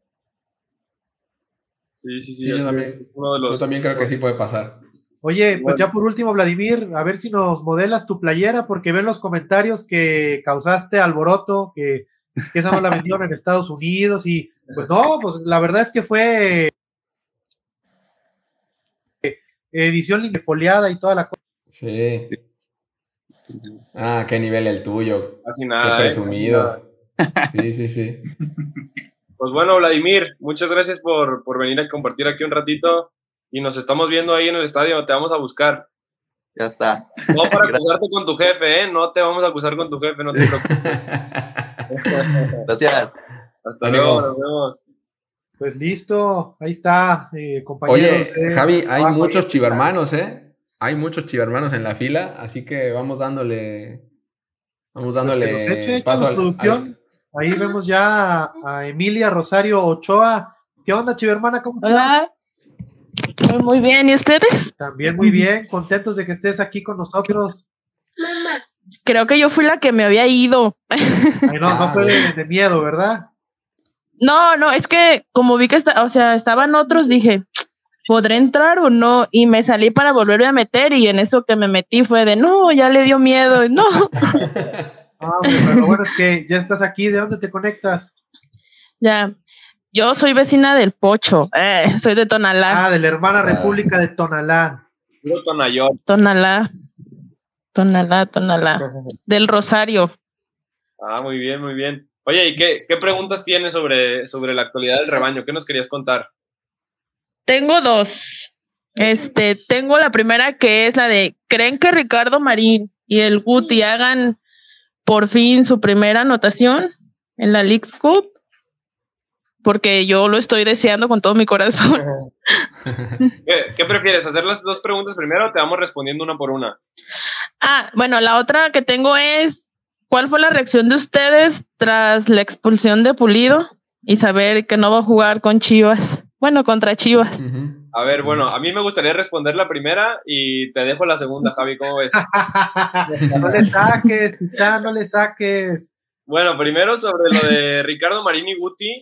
Speaker 3: Sí, sí, sí.
Speaker 2: Sí, yo también.
Speaker 3: es uno de
Speaker 2: Yo
Speaker 3: los,
Speaker 2: también creo que sí puede pasar.
Speaker 1: Oye, pues ya por último, Vladimir, a ver si nos modelas tu playera, porque ven los comentarios que causaste alboroto, que, que esa no la vendieron en Estados Unidos, y pues no, pues la verdad es que fue eh, edición foliada y toda la cosa.
Speaker 2: Sí. Ah, qué nivel el tuyo.
Speaker 3: Casi
Speaker 2: Qué
Speaker 3: nada. ¿eh?
Speaker 2: Sí, sí, sí.
Speaker 3: Pues bueno, Vladimir, muchas gracias por, por venir a compartir aquí un ratito y nos estamos viendo ahí en el estadio, te vamos a buscar.
Speaker 5: Ya está.
Speaker 3: No para acusarte con tu jefe, ¿eh? No te vamos a acusar con tu jefe, no te preocupes.
Speaker 5: Gracias.
Speaker 3: Hasta
Speaker 2: Ánimo.
Speaker 3: luego, nos vemos.
Speaker 1: Pues listo, ahí está, eh, compañeros.
Speaker 2: Oye,
Speaker 1: eh,
Speaker 2: Javi, hay muchos chivermanos, ¿eh? Hay muchos chivermanos en la fila, así que vamos dándole. Vamos
Speaker 1: Pues
Speaker 2: dándole.
Speaker 1: que los eche,
Speaker 2: paso
Speaker 1: échanos
Speaker 2: al-
Speaker 1: producción. Ahí vemos ya a, a Emilia Rosario Ochoa. ¿Qué onda, chivermana? ¿Cómo estás?
Speaker 7: Hola. Muy, Muy bien, ¿y ustedes?
Speaker 1: También muy bien, contentos de que estés aquí con nosotros.
Speaker 7: Creo que yo fui la que me había ido.
Speaker 1: Ay, no, no
Speaker 2: Ah,
Speaker 1: fue de,
Speaker 2: bien.
Speaker 1: de miedo, ¿verdad?
Speaker 7: No, no, es que como vi que está, o sea, estaban otros, dije, ¿podré entrar o no? Y me salí para volverme a meter y en eso que me metí fue de, no, ya le dio miedo, no.
Speaker 1: Ah, pero lo bueno es que ya estás aquí. ¿De dónde te conectas?
Speaker 7: ya, yo soy vecina del Pocho, eh, soy de Tonalá,
Speaker 1: Ah, de la hermana
Speaker 2: O sea.
Speaker 1: República de Tonalá.
Speaker 3: Tonayor.
Speaker 7: Tonalá, Tonalá, Tonalá, del Rosario.
Speaker 3: Ah, muy bien, muy bien. Oye, ¿y qué, qué preguntas tienes sobre, sobre la actualidad del rebaño? ¿Qué nos querías contar?
Speaker 7: Tengo dos. Este, tengo la primera que es la de, ¿creen que Ricardo Marín y el Guti hagan por fin su primera anotación en la League's Cup? Porque yo lo estoy deseando con todo mi corazón.
Speaker 3: ¿Qué, qué prefieres? ¿Hacer las dos preguntas primero o te vamos respondiendo una por una?
Speaker 7: Ah, bueno, la otra que tengo es, ¿cuál fue la reacción de ustedes tras la expulsión de Pulido y saber que no va a jugar con Chivas. Bueno, contra Chivas.
Speaker 3: A ver, bueno, a mí me gustaría responder la primera y te dejo la segunda, Javi, ¿cómo ves?
Speaker 1: no le saques, ya no le saques.
Speaker 3: Bueno, primero sobre lo de Ricardo Marín y Guti.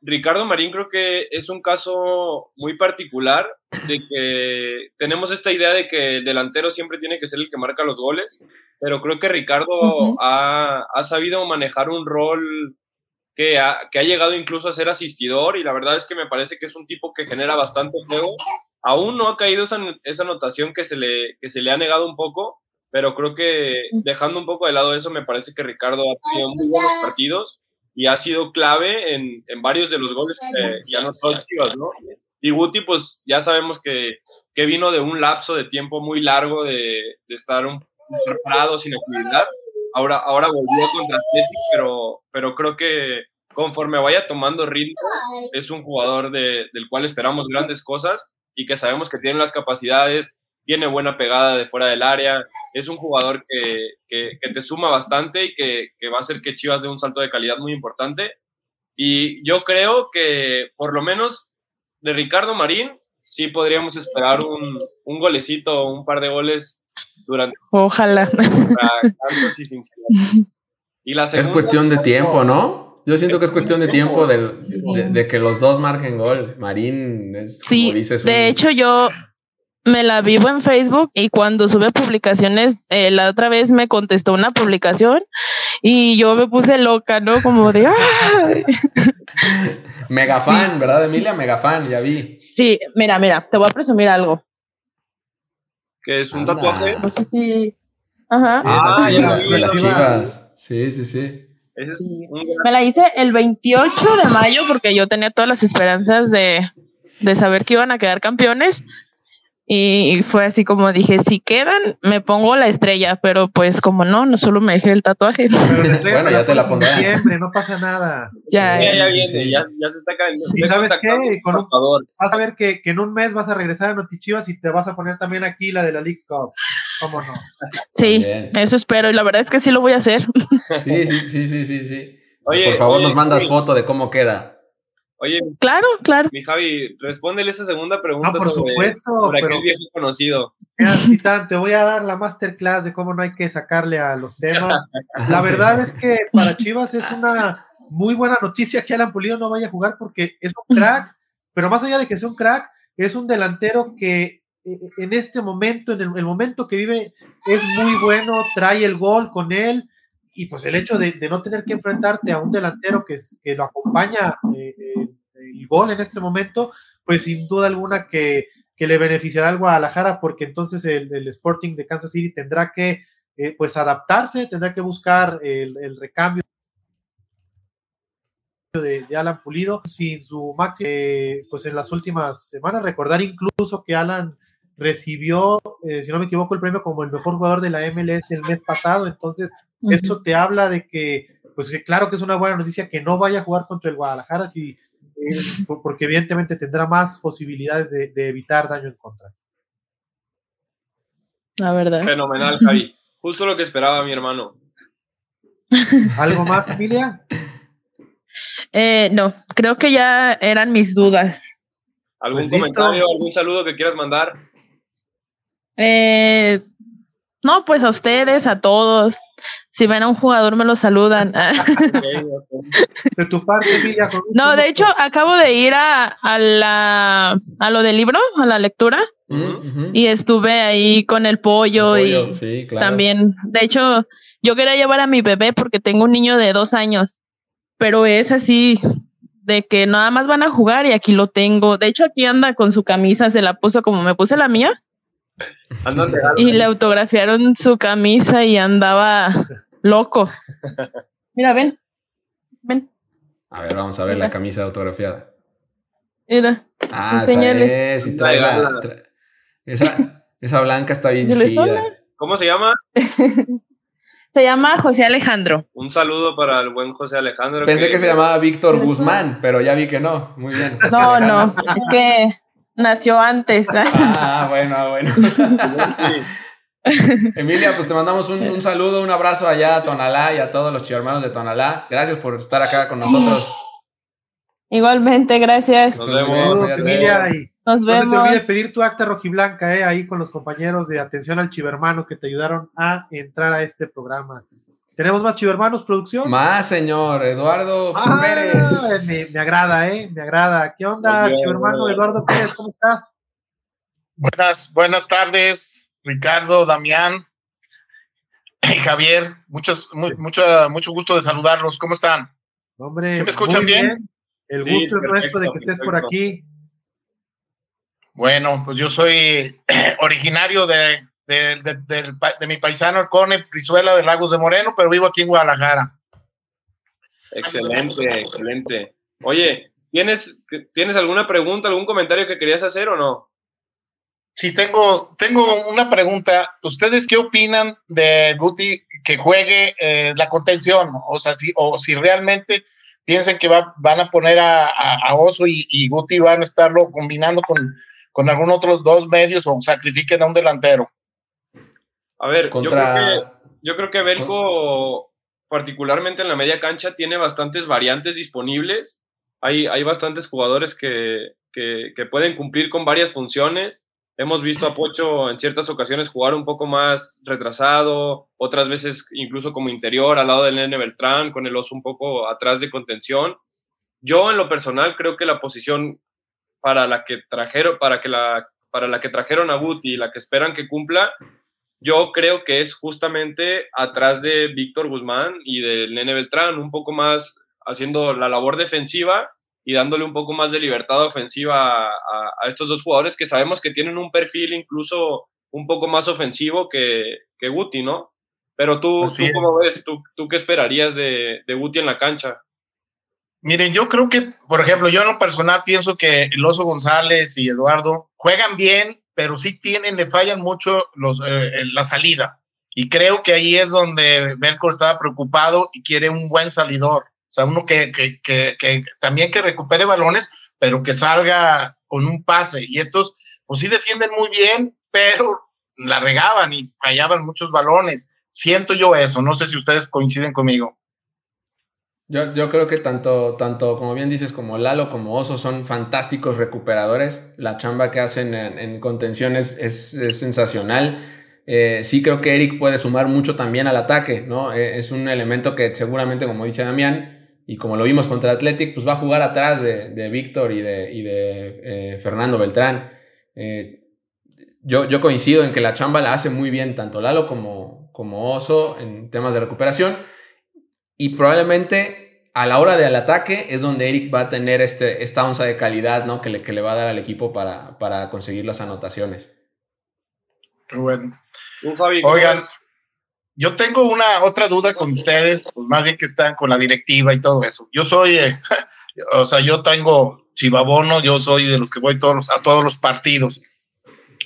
Speaker 3: Ricardo Marín creo que es un caso muy particular de que tenemos esta idea de que el delantero siempre tiene que ser el que marca los goles, pero creo que Ricardo ha, ha, sabido manejar un rol que ha, que ha, llegado incluso a ser asistidor y la verdad es que me parece que es un tipo que genera bastante juego. Aún no ha caído esa, esa anotación que se, le, que se le ha negado un poco, pero creo que dejando un poco de lado eso, me parece que Ricardo ha tenido muy buenos partidos y ha sido clave en, en varios de los goles que ya no Chivas, ¿no? Y Guti, pues ya sabemos que, que, vino de un lapso de tiempo muy largo de, de estar un, preparado sin actividad. Ahora, ahora volvió contra Athletic, pero, pero creo que conforme vaya tomando ritmo, es un jugador de, del cual esperamos grandes cosas y que sabemos que tiene las capacidades, tiene buena pegada de fuera del área, es un jugador que, que, te suma bastante y que, que, va a hacer que Chivas dé un salto de calidad muy importante. Y yo creo que por lo menos de Ricardo Marín sí podríamos esperar un, un golecito o un par de goles durante...
Speaker 7: Ojalá.
Speaker 3: Y, y la segunda,
Speaker 2: es cuestión de tiempo, ¿no? Yo siento que es cuestión de tiempo de, de, de, que los dos marquen gol. Marín es,
Speaker 7: sí,
Speaker 2: como dices,
Speaker 7: de
Speaker 2: un...
Speaker 7: hecho yo me la vivo en Facebook y cuando sube publicaciones, eh, la otra vez me contestó una publicación y yo me puse loca, ¿no? Como de... ¡ay!
Speaker 2: Mega fan, sí. ¿verdad, Emilia? Mega fan, ya vi.
Speaker 7: Sí, mira, mira, te voy a presumir algo.
Speaker 3: ¿Que es un Anda. tatuaje?
Speaker 7: No sé si... Ajá.
Speaker 3: Ah, ya,
Speaker 2: de las chivas. Sí, sí, sí.
Speaker 3: Es
Speaker 7: sí. Un... Me la hice el 28 de mayo porque yo tenía todas las esperanzas de, de saber que iban a quedar campeones y fue así como dije, si quedan, me pongo la estrella, pero pues como no, no solo me dejé el tatuaje.
Speaker 2: bueno, ya te la pondré.
Speaker 1: Siempre, no pasa nada.
Speaker 7: Ya,
Speaker 3: ya, ya viene, sí, sí. Ya, ya, se está cayendo.
Speaker 1: ¿Y sabes qué? Con un, vas a ver que, que, en un mes vas a regresar a Notichivas y te vas a poner también aquí la de la League's Cup. ¿Cómo no?
Speaker 7: Sí, Bien. eso espero y la verdad es que sí lo voy a hacer.
Speaker 2: Sí, sí, sí, sí, sí. sí. Oye, Por favor, oye, nos mandas oye. foto de cómo queda.
Speaker 3: Oye,
Speaker 7: claro, claro.
Speaker 3: Mi Javi, respóndele esa segunda pregunta
Speaker 1: ah, por
Speaker 3: sobre,
Speaker 1: supuesto,
Speaker 3: sobre
Speaker 1: pero,
Speaker 3: aquel viejo conocido.
Speaker 1: Mira, Titán, te voy a dar la masterclass de cómo no hay que sacarle a los temas. La verdad es que para Chivas es una muy buena noticia que Alan Pulido no vaya a jugar porque es un crack, pero más allá de que sea un crack, es un delantero que en este momento, en el, el momento que vive, es muy bueno, trae el gol con él y pues el hecho de, no tener que enfrentarte a un delantero que, es, que lo acompaña eh, eh, el gol en este momento, pues sin duda alguna que, que le beneficiará al Guadalajara porque entonces el, el, Sporting de Kansas City tendrá que eh, pues adaptarse, tendrá que buscar el, el recambio de, Alan Pulido sin su máximo, eh, pues en las últimas semanas, recordar incluso que Alan recibió, si no me equivoco, el premio como el mejor jugador de la MLS del mes pasado, entonces uh -huh. eso te habla de que, pues que claro que es una buena noticia que no vaya a jugar contra el Guadalajara, si, eh, porque evidentemente tendrá más posibilidades de, de, evitar daño en contra.
Speaker 7: La verdad.
Speaker 3: Fenomenal, Javi. Justo lo que esperaba mi hermano.
Speaker 1: ¿Algo más, Emilia?
Speaker 7: Eh, no, creo que ya eran mis dudas.
Speaker 3: ¿Algún pues comentario, listo. algún saludo que quieras mandar?
Speaker 7: Eh, no, pues a ustedes, a todos. Si ven a un jugador, me lo saludan.
Speaker 1: de tu parte, Villa.
Speaker 7: No, de hecho, acabo de ir a, a, la, a lo del libro, a la lectura. Uh -huh. Y estuve ahí con el pollo, el pollo y
Speaker 2: sí, claro.
Speaker 7: también, de hecho, yo quería llevar a mi bebé porque tengo un niño de dos años, pero es así de que nada más van a jugar y aquí lo tengo. De hecho, aquí anda con su camisa, se la puso como me puse la mía. Y le autografiaron su camisa y andaba loco. Mira, ven. Ven.
Speaker 2: A ver, vamos a ver Mira. la camisa autografiada.
Speaker 7: Mira.
Speaker 2: Ah, esa es. Y trae la, trae, esa, esa blanca está bien chida.
Speaker 3: ¿Cómo se llama?
Speaker 7: se llama José Alejandro.
Speaker 3: Un saludo para el buen José Alejandro.
Speaker 2: Pensé que, que se llamaba Víctor Guzmán, pero ya vi que no. Muy bien.
Speaker 7: José no, Alejandro. no, es que nació antes.
Speaker 2: Ah, bueno, bueno. sí. Emilia, pues te mandamos un, un, saludo, un abrazo allá a Tonalá y a todos los chivermanos de Tonalá. Gracias por estar acá con nosotros.
Speaker 7: Igualmente, gracias.
Speaker 3: Nos vemos.
Speaker 2: bien,
Speaker 1: Saludos. Emilia, y
Speaker 7: Nos
Speaker 1: no se te
Speaker 7: vemos.
Speaker 1: olvide pedir tu acta rojiblanca, eh, ahí con los compañeros de atención al chivermano que te ayudaron a entrar a este programa. ¿Tenemos más chivermanos, producción?
Speaker 2: Más, señor, Eduardo
Speaker 1: Ah,
Speaker 2: Pérez.
Speaker 1: Me, me agrada, ¿eh? Me agrada. ¿Qué onda, chivermano. Eduardo Pérez? ¿Cómo estás?
Speaker 8: Buenas, buenas tardes, Ricardo, Damián y Javier. Muchos, mu- mucho, mucho gusto de saludarlos. ¿Cómo están?
Speaker 1: Hombre,
Speaker 8: ¿Sí me escuchan bien?
Speaker 1: El
Speaker 3: Sí,
Speaker 1: gusto es nuestro de que estés por aquí.
Speaker 8: Bueno, pues yo soy originario de, de, de- de mi paisano, el Cone Brizuela de Lagos de Moreno, pero vivo aquí en Guadalajara.
Speaker 3: Excelente, excelente. Oye, ¿tienes, ¿tienes alguna pregunta, algún comentario que querías hacer o no?
Speaker 8: Sí, tengo, tengo una pregunta. ¿Ustedes qué opinan de Guti que juegue eh, la contención? O sea, si, o si realmente piensan que va- van a poner a, a- a Oso y, y Guti van a estarlo combinando con, con algún otro dos medios o sacrifiquen a un delantero.
Speaker 3: A ver, yo creo que Yo creo que Belco, particularmente en la media cancha, tiene bastantes variantes disponibles. Hay, hay bastantes jugadores que, que, que pueden cumplir con varias funciones. Hemos visto a Pocho en ciertas ocasiones jugar un poco más retrasado, otras veces incluso como interior, al lado del Nene Beltrán, con el oso un poco atrás de contención. Yo, en lo personal, creo que la posición para la que trajeron, para que la, para la que trajeron a Guti y la que esperan que cumpla, yo creo que es justamente atrás de Víctor Guzmán y del Nene Beltrán, un poco más haciendo la labor defensiva y dándole un poco más de libertad ofensiva a, a, a estos dos jugadores que sabemos que tienen un perfil incluso un poco más ofensivo que, que Guti, ¿no? Pero tú, tú. ¿cómo ves? ¿Tú, ¿Tú qué esperarías de, de Guti en la cancha?
Speaker 8: Miren, yo creo que, por ejemplo, yo en lo personal pienso que el Oso González y Eduardo juegan bien, pero sí tienen, le fallan mucho los, eh, la salida. Y creo que ahí es donde Belco estaba preocupado y quiere un buen salidor. O sea, uno que, que, que, que también que recupere balones, pero que salga con un pase. Y estos, pues sí defienden muy bien, pero la regaban y fallaban muchos balones. Siento yo eso. No sé si ustedes coinciden conmigo.
Speaker 2: Yo, yo creo que tanto, tanto, como bien dices, como Lalo como Oso son fantásticos recuperadores. La chamba que hacen en, en contención es, es, es sensacional. Eh, sí creo que Eric puede sumar mucho también al ataque, ¿no? Eh, es un elemento que seguramente, como dice Damián, y como lo vimos contra Athletic, pues va a jugar atrás de, de Víctor y de, y de eh, Fernando Beltrán. Eh, yo, yo coincido en que la chamba la hace muy bien tanto Lalo como, como Oso en temas de recuperación. Y probablemente a la hora del ataque es donde Eric va a tener este, esta onza de calidad ¿no? que, le, que le va a dar al equipo para, para conseguir las anotaciones.
Speaker 8: Bueno.
Speaker 3: Un Javi,
Speaker 8: Oigan, yo tengo una otra duda con ustedes, pues más bien que están con la directiva y todo eso. Yo soy, eh, o sea, yo tengo chivabono, yo soy de los que voy todos los, a todos los partidos.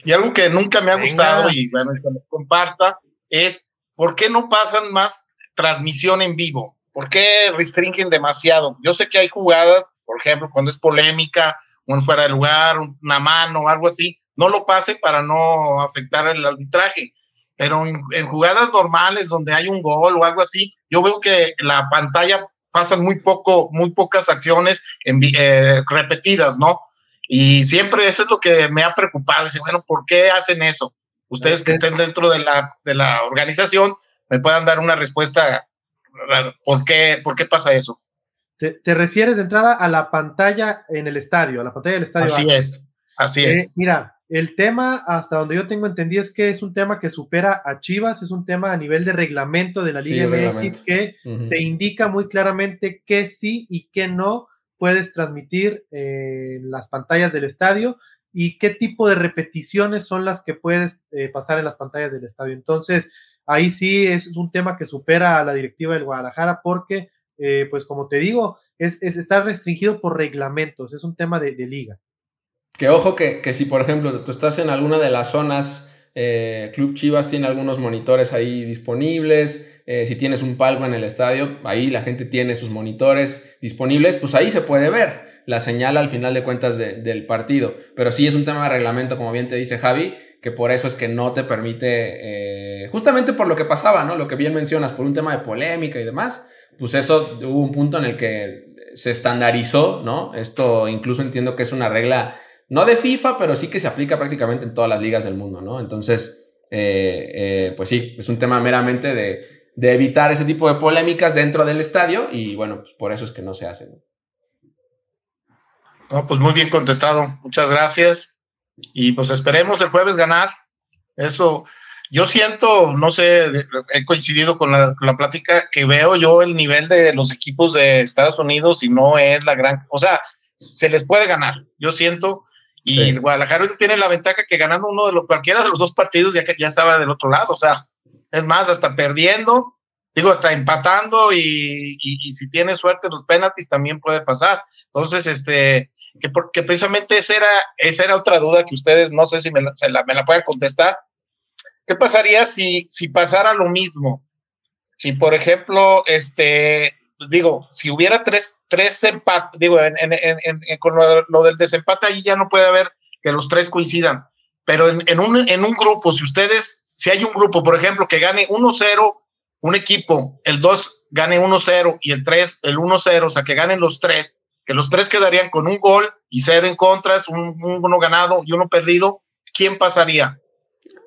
Speaker 8: Y algo que nunca me ha
Speaker 1: Venga.
Speaker 8: gustado y bueno, que me comparta es por qué no pasan más transmisión en vivo. ¿Por qué restringen demasiado? Yo sé que hay jugadas, por ejemplo, cuando es polémica, un fuera de lugar, una mano, algo así, no lo pase para no afectar el arbitraje. Pero en, en jugadas normales donde hay un gol o algo así, yo veo que la pantalla pasan muy poco, muy pocas acciones en eh, repetidas, ¿no? Y siempre eso es lo que me ha preocupado. Dice, bueno, ¿por qué hacen eso? Ustedes que estén dentro de la, de la organización me puedan dar una respuesta. ¿Por qué, por qué pasa eso?
Speaker 1: Te, te refieres de entrada a la pantalla en el estadio, a la pantalla del estadio.
Speaker 8: Así es, así
Speaker 1: Eh,
Speaker 8: es.
Speaker 1: mira, el tema, hasta donde yo tengo entendido, es que es un tema que supera a Chivas, es un tema a nivel de reglamento de la
Speaker 2: Sí,
Speaker 1: Liga MX
Speaker 2: reglamento.
Speaker 1: que te indica muy claramente qué sí y qué no puedes transmitir eh, en las pantallas del estadio y qué tipo de repeticiones son las que puedes eh, pasar en las pantallas del estadio. Entonces, ahí sí es un tema que supera a la directiva del Guadalajara porque, eh, pues como te digo, es, es está restringido por reglamentos, es un tema de, liga.
Speaker 2: Que ojo que, que si, por ejemplo, tú estás en alguna de las zonas, eh, Club Chivas tiene algunos monitores ahí disponibles, eh, si tienes un palco en el estadio, ahí la gente tiene sus monitores disponibles, pues ahí se puede ver la señal al final de cuentas de- del partido. Pero sí es un tema de reglamento, como bien te dice Javi, que por eso es que no te permite, eh, justamente por lo que pasaba, ¿no? Lo que bien mencionas, por un tema de polémica y demás, pues eso hubo un punto en el que se estandarizó, ¿no? Esto incluso entiendo que es una regla, no de FIFA, pero sí que se aplica prácticamente en todas las ligas del mundo, ¿no? Entonces, eh, eh, pues sí, es un tema meramente de, de, evitar ese tipo de polémicas dentro del estadio y bueno, pues por eso es que no se hace. ¿no?
Speaker 8: pues muy bien contestado, muchas gracias y pues esperemos el jueves ganar. Eso, yo siento, no sé, he coincidido con la, con la, plática que veo yo el nivel de los equipos de Estados Unidos y no es la gran, o sea, se les puede ganar, yo siento, y sí. Guadalajara tiene la ventaja que ganando uno de los, cualquiera de los dos partidos ya, ya estaba del otro lado, o sea, es más, hasta perdiendo, digo, hasta empatando y, y, y si tiene suerte los penaltis también puede pasar. Entonces, este, que, porque precisamente esa era, esa era otra duda que ustedes no sé si me la, se la, me la pueden contestar. ¿Qué pasaría si, si pasara lo mismo? Si, por ejemplo, este, digo, si hubiera tres, tres empates, digo, en, en, en, con lo, lo, del desempate ahí ya no puede haber que los tres coincidan, pero en, un, en un grupo, si ustedes, si hay un grupo, por ejemplo, que gane 1-0, un equipo, el 2 gane 1-0 y el 3, el 1-0, o sea, que ganen los tres, que los tres quedarían con un gol y cero en contras, un, un, uno ganado y uno perdido, ¿quién pasaría?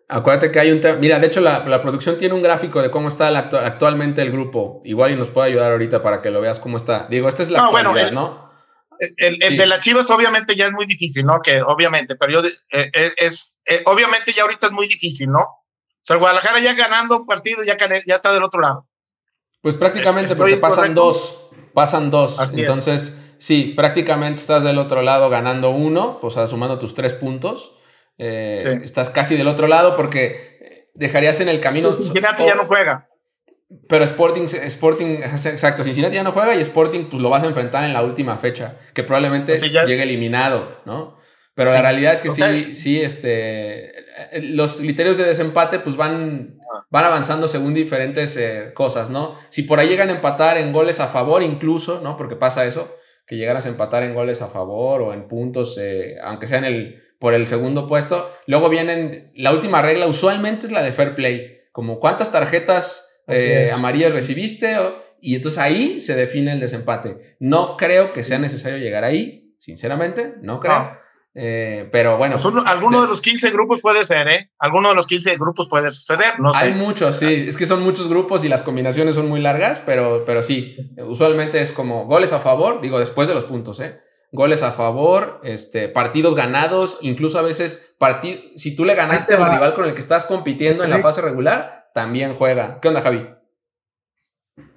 Speaker 2: Acuérdate que hay un tema. Mira, de hecho, la, la, producción tiene un gráfico de cómo está la, actualmente el grupo. Igual y nos puede ayudar ahorita para que lo veas cómo está. Digo, esta es la
Speaker 8: no,
Speaker 2: actualidad,
Speaker 8: bueno, el,
Speaker 2: ¿no?
Speaker 8: El, el sí. de las Chivas, obviamente, ya es muy difícil, ¿no? Que obviamente, pero yo, eh, es, eh, obviamente, ya ahorita es muy difícil, ¿no? O sea, el Guadalajara ya ganando un partido, ya, ya está del otro lado.
Speaker 2: Pues prácticamente, es, porque pasan correcto? dos. Pasan dos. Así Entonces, es. Sí, prácticamente estás del otro lado ganando uno, pues sumando tus tres puntos. Eh, sí. Estás casi del otro lado porque dejarías en el camino.
Speaker 8: Cincinnati ya no juega.
Speaker 2: Pero Sporting, Sporting, exacto, Cincinnati ya no juega y Sporting pues lo vas a enfrentar en la última fecha, que probablemente sí, llegue eliminado, ¿no? Pero sí. la realidad es que sí, sí, este, los criterios de desempate pues van, van avanzando según diferentes eh, cosas, ¿no? Si por ahí llegan a empatar en goles a favor incluso, ¿no? Porque pasa eso, que llegaras a empatar en goles a favor o en puntos, eh, aunque sea en el, por el segundo puesto. Luego vienen, la última regla usualmente es la de fair play, como cuántas tarjetas eh, amarillas recibiste, y entonces ahí se define el desempate. No creo que sea necesario llegar ahí, sinceramente, no creo. Eh, pero bueno.
Speaker 8: Pues uno, alguno de los 15 grupos puede ser, ¿eh? Alguno de los 15 grupos puede suceder, no sé.
Speaker 2: Hay muchos, sí. Es que son muchos grupos y las combinaciones son muy largas, pero, pero sí. Usualmente es como goles a favor, digo, después de los puntos, ¿eh? goles a favor, este, partidos ganados, incluso a veces si tú le ganaste al rival con el que estás compitiendo en la fase regular, también juega. ¿Qué onda, Javi?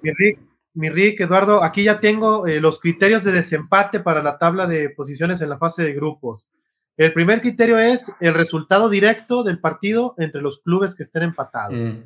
Speaker 1: Rick, mi Rick Eduardo, aquí ya tengo eh, los criterios de desempate para la tabla de posiciones en la fase de grupos. El primer criterio es el resultado directo del partido entre los clubes que estén empatados. Mm.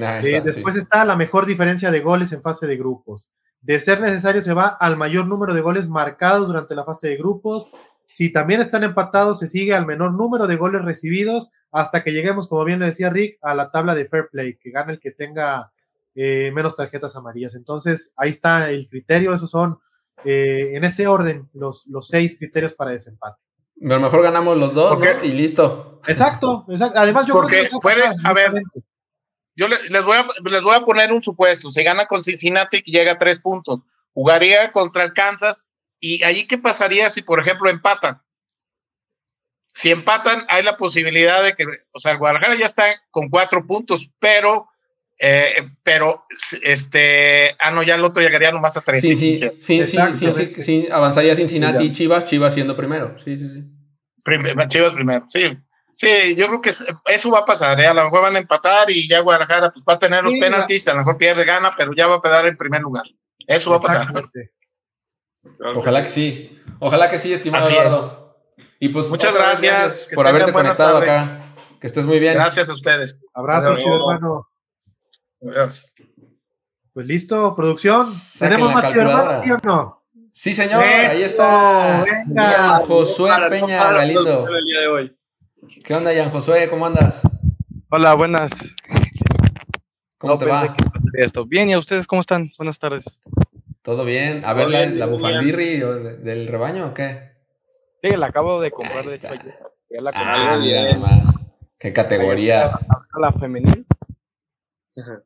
Speaker 1: Ah, está, eh, después sí. está la mejor diferencia de goles en fase de grupos. De ser necesario, se va al mayor número de goles marcados durante la fase de grupos. Si también están empatados, se sigue al menor número de goles recibidos hasta que lleguemos, como bien lo decía Rick, a la tabla de fair play, que gana el que tenga eh, menos tarjetas amarillas. Entonces, ahí está el criterio. Esos son, eh, en ese orden, los, los seis criterios para desempate.
Speaker 2: A lo mejor ganamos los dos, ¿no? Y listo.
Speaker 1: Exacto, exacto. Además, yo
Speaker 8: Porque creo que puede, a ver, yo les voy, a, les voy a poner un supuesto. Se gana con Cincinnati y llega a tres puntos. Jugaría contra el Kansas. ¿Y ahí qué pasaría si, por ejemplo, empatan? Si empatan, hay la posibilidad de que, o sea, el Guadalajara ya está con cuatro puntos, pero, eh, pero, este, ah, no, ya el otro llegaría nomás a tres.
Speaker 2: Sí, sí, sí, sí, sí, sí, sí, sí, avanzaría Cincinnati y Chivas, Chivas siendo primero. Sí, sí, sí.
Speaker 8: Chivas primero, sí. Sí, yo creo que eso va a pasar, ¿eh? a lo mejor van a empatar y ya Guadalajara pues, va a tener los sí, penaltis, a lo mejor pierde, gana, pero ya va a quedar en primer lugar. Eso va a pasar.
Speaker 2: Ojalá que sí, ojalá que sí, estimado
Speaker 8: Así
Speaker 2: Eduardo.
Speaker 8: Es.
Speaker 2: Y pues
Speaker 8: muchas gracias, gracias
Speaker 2: por haberte conectado tardes. acá. Que estés muy bien.
Speaker 8: Gracias a ustedes.
Speaker 1: Abrazo, hermano. Pues listo, producción. Saquen ¿Tenemos más hermano, sí o no?
Speaker 2: Sí, señor, Eso, ahí está. Venga, Josué Peña Galindo. El día de hoy. ¿Qué onda, Jan Josué? ¿Cómo andas?
Speaker 9: Hola, buenas.
Speaker 2: ¿Cómo no te va?
Speaker 9: Esto. Bien, ¿y a ustedes cómo están? Buenas tardes.
Speaker 2: Todo bien. A ver, la, la bufandirri del rebaño o qué?
Speaker 9: Sí, la acabo de comprar, de hecho. Ya la
Speaker 2: ah, mira nomás. Qué categoría.
Speaker 9: A la femenil.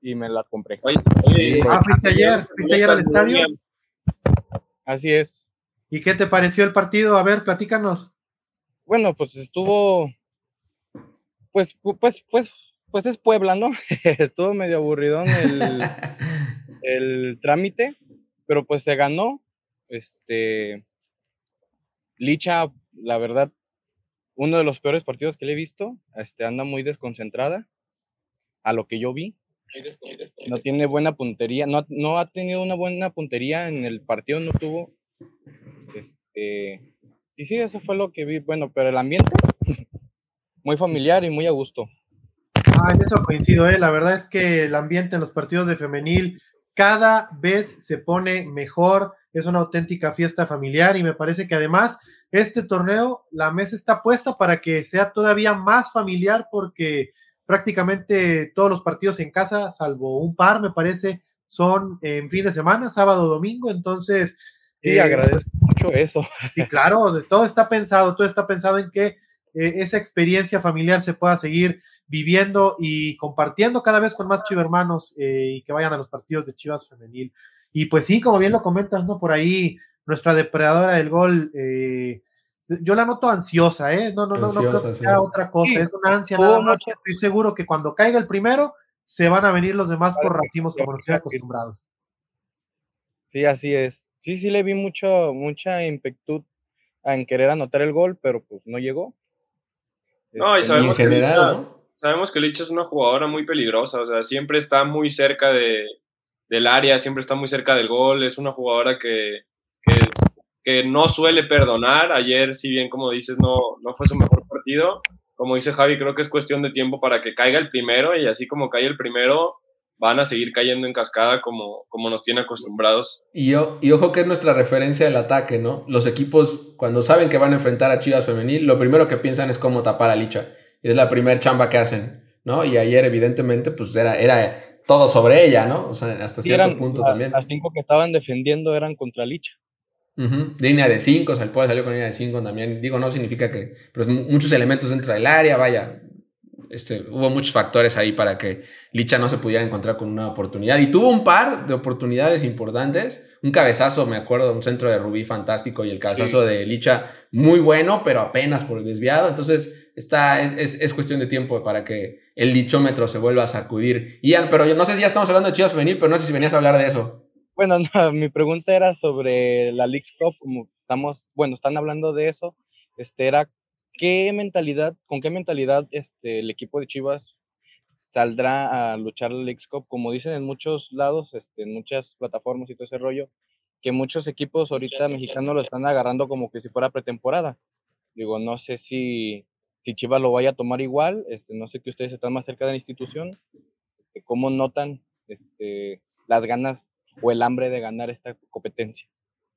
Speaker 9: Y me la compré.
Speaker 1: Oye, oye, sí. Ah, ¿fuiste ayer? ¿Fuiste ayer al estadio?
Speaker 9: así es.
Speaker 1: ¿Y qué te pareció el partido? A ver, platícanos.
Speaker 9: Bueno, pues estuvo, pues, pu- pues, pues, pues es Puebla, ¿no? estuvo medio aburridón el, el trámite, pero pues se ganó. Este, Licha, la verdad, uno de los peores partidos que le he visto, este, anda muy desconcentrada, a lo que yo vi. No tiene buena puntería, no, ha- no ha tenido una buena puntería en el partido, no tuvo. Este, y sí, eso fue lo que vi. Bueno, pero el ambiente, muy familiar y muy a gusto.
Speaker 1: Ah, en eso coincido, ¿eh? La verdad es que el ambiente en los partidos de femenil cada vez se pone mejor, es una auténtica fiesta familiar y me parece que además este torneo, la mesa está puesta para que sea todavía más familiar porque prácticamente todos los partidos en casa, salvo un par, me parece, son en fin de semana, sábado, domingo, entonces...
Speaker 9: Sí,
Speaker 1: eh,
Speaker 9: agradezco mucho eso.
Speaker 1: Sí, claro, todo está pensado, todo está pensado en que eh, esa experiencia familiar se pueda seguir viviendo y compartiendo cada vez con más chivermanos eh, y que vayan a los partidos de Chivas Femenil. Y pues sí, como bien lo comentas, ¿no? Por ahí nuestra depredadora del gol, eh, yo la noto ansiosa, ¿eh? No, no, no, no creo que
Speaker 2: sí.
Speaker 1: sea otra cosa,
Speaker 9: Sí,
Speaker 1: es una ansia nada más. Estoy seguro que cuando caiga el primero, se van a venir los demás por racimos como nos tienen acostumbrados.
Speaker 9: Sí, así es. Sí, sí le vi mucho, mucha impetud en querer anotar el gol, pero pues no llegó.
Speaker 3: No, y
Speaker 9: Este,
Speaker 2: Y en
Speaker 3: sabemos que Licha-
Speaker 2: ¿no?
Speaker 3: Sabemos que Licha es una jugadora muy peligrosa, o sea, siempre está muy cerca de, del área, siempre está muy cerca del gol, es una jugadora que, que, que no suele perdonar. Ayer, si bien como dices, no, no fue su mejor partido, como dice Javi, creo que es cuestión de tiempo para que caiga el primero y así como cae el primero, van a seguir cayendo en cascada como, como nos tiene acostumbrados.
Speaker 2: Y, o- y ojo que es nuestra referencia del ataque, ¿no? Los equipos, cuando saben que van a enfrentar a Chivas Femenil, lo primero que piensan es cómo tapar a Licha. Y es la primer chamba que hacen, ¿no? Y ayer, evidentemente, pues era, era todo sobre ella, ¿no? O sea, hasta
Speaker 9: sí,
Speaker 2: cierto
Speaker 9: eran,
Speaker 2: punto
Speaker 9: la-
Speaker 2: también.
Speaker 9: Las cinco que estaban defendiendo eran contra Licha.
Speaker 2: Línea de 5, o sea, el puede salió con línea de 5 también. Digo, no significa que. Pero muchos elementos dentro del área, vaya. Este, hubo muchos factores ahí para que Licha no se pudiera encontrar con una oportunidad. Y tuvo un par de oportunidades importantes. Un cabezazo, me acuerdo, un centro de Rubí fantástico y el cabezazo de Licha muy bueno, pero apenas por desviado. Entonces, está, es, es- es cuestión de tiempo para que el lichómetro se vuelva a sacudir. Ian, pero yo no sé si ya estamos hablando de Chivas Femenil, pero no sé si venías a hablar de eso.
Speaker 9: Bueno, no, mi pregunta era sobre la Leagues Cup, como estamos, bueno, están hablando de eso, este era qué mentalidad, con qué mentalidad este el equipo de Chivas saldrá a luchar la Leagues Cup, como dicen en muchos lados, este, en muchas plataformas y todo ese rollo, que muchos equipos ahorita mexicanos lo están agarrando como que si fuera pretemporada. Digo, no sé si, si Chivas lo vaya a tomar igual, este, no sé que ustedes están más cerca de la institución, cómo notan este, las ganas o el hambre de ganar esta competencia.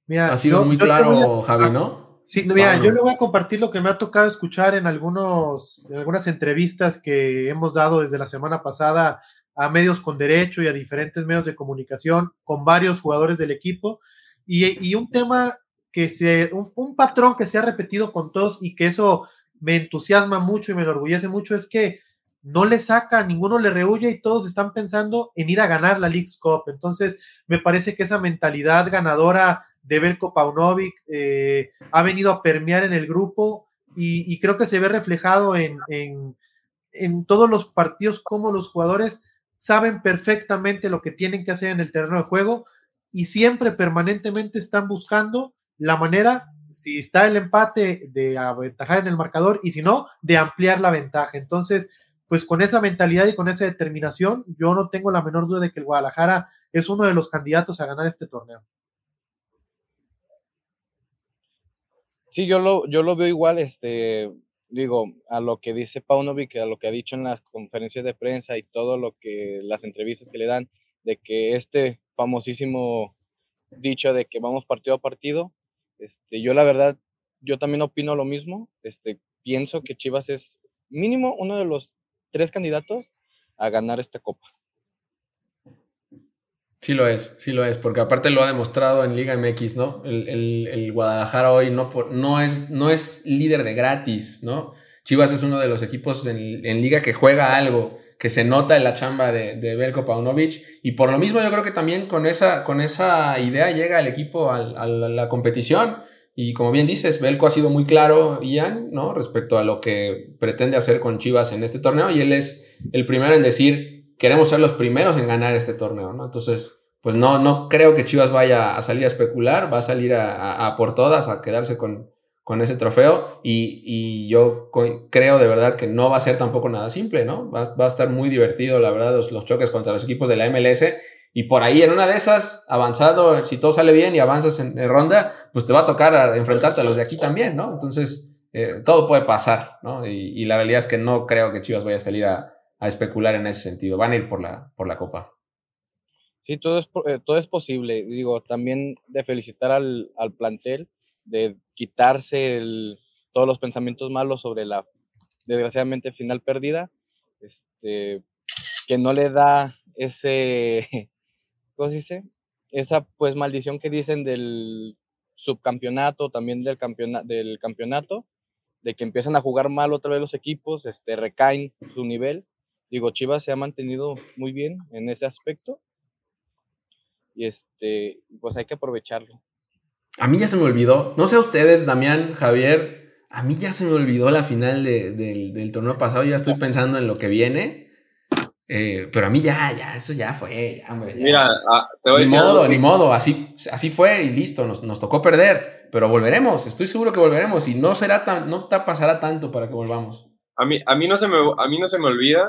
Speaker 1: Mira,
Speaker 2: Ha sido
Speaker 1: yo-
Speaker 2: muy
Speaker 1: yo
Speaker 2: claro,
Speaker 1: a-
Speaker 2: Javi, ¿no?
Speaker 1: Sí, mira,
Speaker 2: Pablo.
Speaker 1: yo le voy a compartir lo que me ha tocado escuchar en algunos, en algunas entrevistas que hemos dado desde la semana pasada a medios con derecho y a diferentes medios de comunicación con varios jugadores del equipo. Y, y un tema que se, un, un patrón que se ha repetido con todos y que eso me entusiasma mucho y me enorgullece mucho es que no le saca, ninguno le rehuye y todos están pensando en ir a ganar la League's Cup. Entonces, me parece que esa mentalidad ganadora de Belko Paunovic eh, ha venido a permear en el grupo y, creo que se ve reflejado en, en, todos los partidos como los jugadores saben perfectamente lo que tienen que hacer en el terreno de juego y siempre permanentemente están buscando la manera, si está el empate, de aventajar en el marcador y si no, de ampliar la ventaja. Entonces, pues con esa mentalidad y con esa determinación, yo no tengo la menor duda de que el Guadalajara es uno de los candidatos a ganar este torneo.
Speaker 9: Sí, yo lo, yo lo veo igual, este, digo, a lo que dice Paunovic, a lo que ha dicho en las conferencias de prensa y todo lo que, las entrevistas que le dan, de que este famosísimo dicho de que vamos partido a partido, este, yo la verdad, yo también opino lo mismo, este, pienso que Chivas es mínimo uno de los tres candidatos a ganar esta copa.
Speaker 2: Sí lo es, sí lo es, porque aparte lo ha demostrado en Liga MX, ¿no? El, el, Guadalajara hoy no, por, no, es, no es líder de gratis, ¿no? Chivas es uno de los equipos en, Liga que juega algo, que se nota en la chamba de, de Belko Paunovic. Y por lo mismo yo creo que también con esa, con esa idea llega el equipo a la competición. Y como bien dices, Belko ha sido muy claro, Ian, ¿no? Respecto a lo que pretende hacer con Chivas en este torneo. Y él es el primero en decir, queremos ser los primeros en ganar este torneo, ¿no? Entonces, pues no, no creo que Chivas vaya a salir a especular, va a salir a, por todas, a quedarse con, con ese trofeo y, yo creo de verdad que no va a ser tampoco nada simple, ¿no? Va, a estar muy divertido, la verdad, los, choques contra los equipos de la MLS y por ahí en una de esas, avanzado, si todo sale bien y avanzas en, ronda, pues te va a tocar enfrentarte a los de aquí también, ¿no? Entonces, eh, todo puede pasar, ¿no? Y, la realidad es que no creo que Chivas vaya a salir a, especular en ese sentido, van a ir por la, por la copa.
Speaker 9: Sí, todo es, eh, todo es posible. Digo, también de felicitar al, plantel, de quitarse todos los pensamientos malos sobre la, desgraciadamente, final perdida, este, que no le da ese, ¿cómo dice? Esa, pues, maldición que dicen del subcampeonato, también del, del campeonato, de que empiezan a jugar mal otra vez los equipos, este, recaen su nivel. Digo, Chivas se ha mantenido muy bien en ese aspecto y este, pues hay que aprovecharlo.
Speaker 2: A mí ya se me olvidó, no sé a ustedes, Damián, Javier, a mí ya se me olvidó la final del torneo pasado, ya estoy pensando en lo que viene. Eh, pero a mí ya, ya, eso ya fue, hombre.
Speaker 3: Mira, ah, te voy
Speaker 2: ni modo, ni modo, así, así fue y listo, nos, nos, tocó perder, pero volveremos, estoy seguro que volveremos y no será tan, no pasará tanto para que volvamos.
Speaker 3: A mí, a mí, no, se me, a mí no se me olvida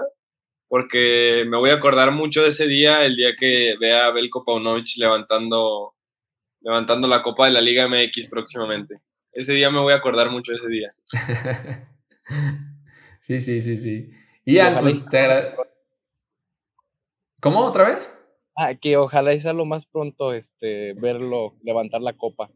Speaker 3: porque me voy a acordar mucho de ese día, el día que vea a Belko Paunovic levantando, levantando la Copa de la Liga MX próximamente. Ese día me voy a acordar mucho de ese día.
Speaker 2: sí, sí, sí, sí. Ian, pues te ¿Cómo? ¿Otra vez?
Speaker 9: Ah, que ojalá sea lo más pronto este, verlo levantar la copa.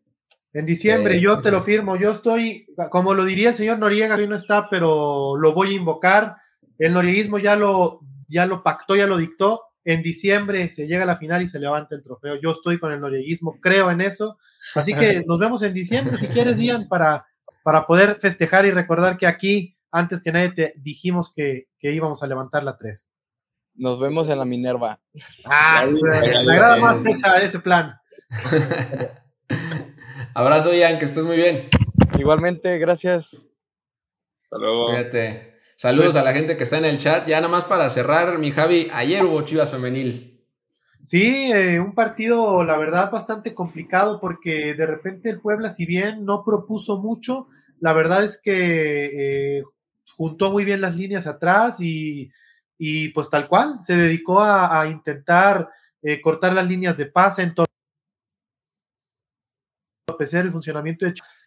Speaker 1: En diciembre, yo te lo firmo. Yo estoy, como lo diría el señor Noriega, hoy no está, pero lo voy a invocar el norieguismo ya lo, ya lo pactó, ya lo dictó. En diciembre se llega a la final y se levanta el trofeo. Yo estoy con el norieguismo, creo en eso. Así que nos vemos en diciembre, si quieres, Ian, para, para poder festejar y recordar que aquí, antes que nadie, te dijimos que, íbamos a levantar la 3.
Speaker 9: Nos vemos en la Minerva.
Speaker 1: Ah, me agrada más ese plan.
Speaker 2: Abrazo, Ian, que estés muy bien.
Speaker 9: Igualmente, gracias.
Speaker 3: Hasta luego.
Speaker 2: Cuídate. Saludos pues a la gente que está en el chat. Ya nada más para cerrar, mi Javi, ayer hubo Chivas Femenil.
Speaker 1: Sí, eh, un partido, la verdad, bastante complicado porque de repente el Puebla, si bien no propuso mucho, la verdad es que eh, juntó muy bien las líneas atrás y, pues tal cual, se dedicó a, intentar eh, cortar las líneas de pase, en todo el funcionamiento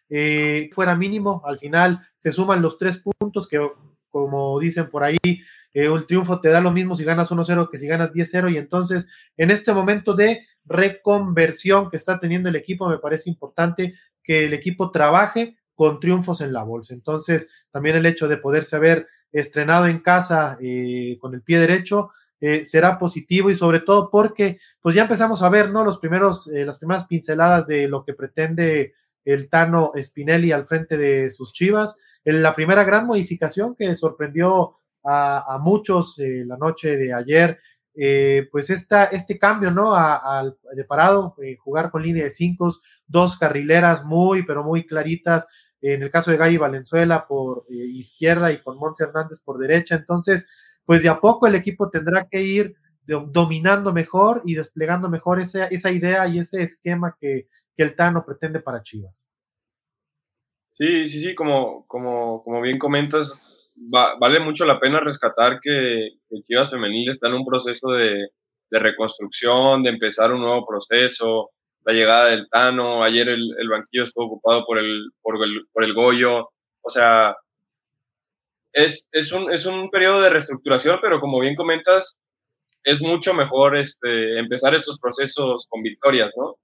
Speaker 1: de fuera mínimo, al final se suman los tres puntos que como dicen por ahí, eh, el triunfo te da lo mismo si ganas 1-0 que si ganas 10-0 y entonces en este momento de reconversión que está teniendo el equipo me parece importante que el equipo trabaje con triunfos en la bolsa. Entonces también el hecho de poderse haber estrenado en casa eh, con el pie derecho eh, será positivo y sobre todo porque pues ya empezamos a ver, ¿no? Los primeros, las primeras pinceladas de lo que pretende el Tano Spinelli al frente de sus chivas la primera gran modificación que sorprendió a, muchos eh, la noche de ayer, eh, pues esta, este cambio, ¿no? Al de parado, eh, jugar con línea de cinco, dos carrileras muy, pero muy claritas, en el caso de Gaby Valenzuela por izquierda y con Monse Hernández por derecha, entonces, pues de a poco el equipo tendrá que ir dominando mejor y desplegando mejor esa, esa idea y ese esquema que, que el Tano pretende para Chivas.
Speaker 3: Sí, sí, sí, como, como, como bien comentas, vale mucho la pena rescatar que, el Chivas Femenil está en un proceso de, reconstrucción, de empezar un nuevo proceso, la llegada del Tano, ayer el, el banquillo estuvo ocupado por el, por el, por el Goyo, o sea, es, es, un, es un periodo de reestructuración, pero como bien comentas, es mucho mejor este, empezar estos procesos con victorias, ¿no?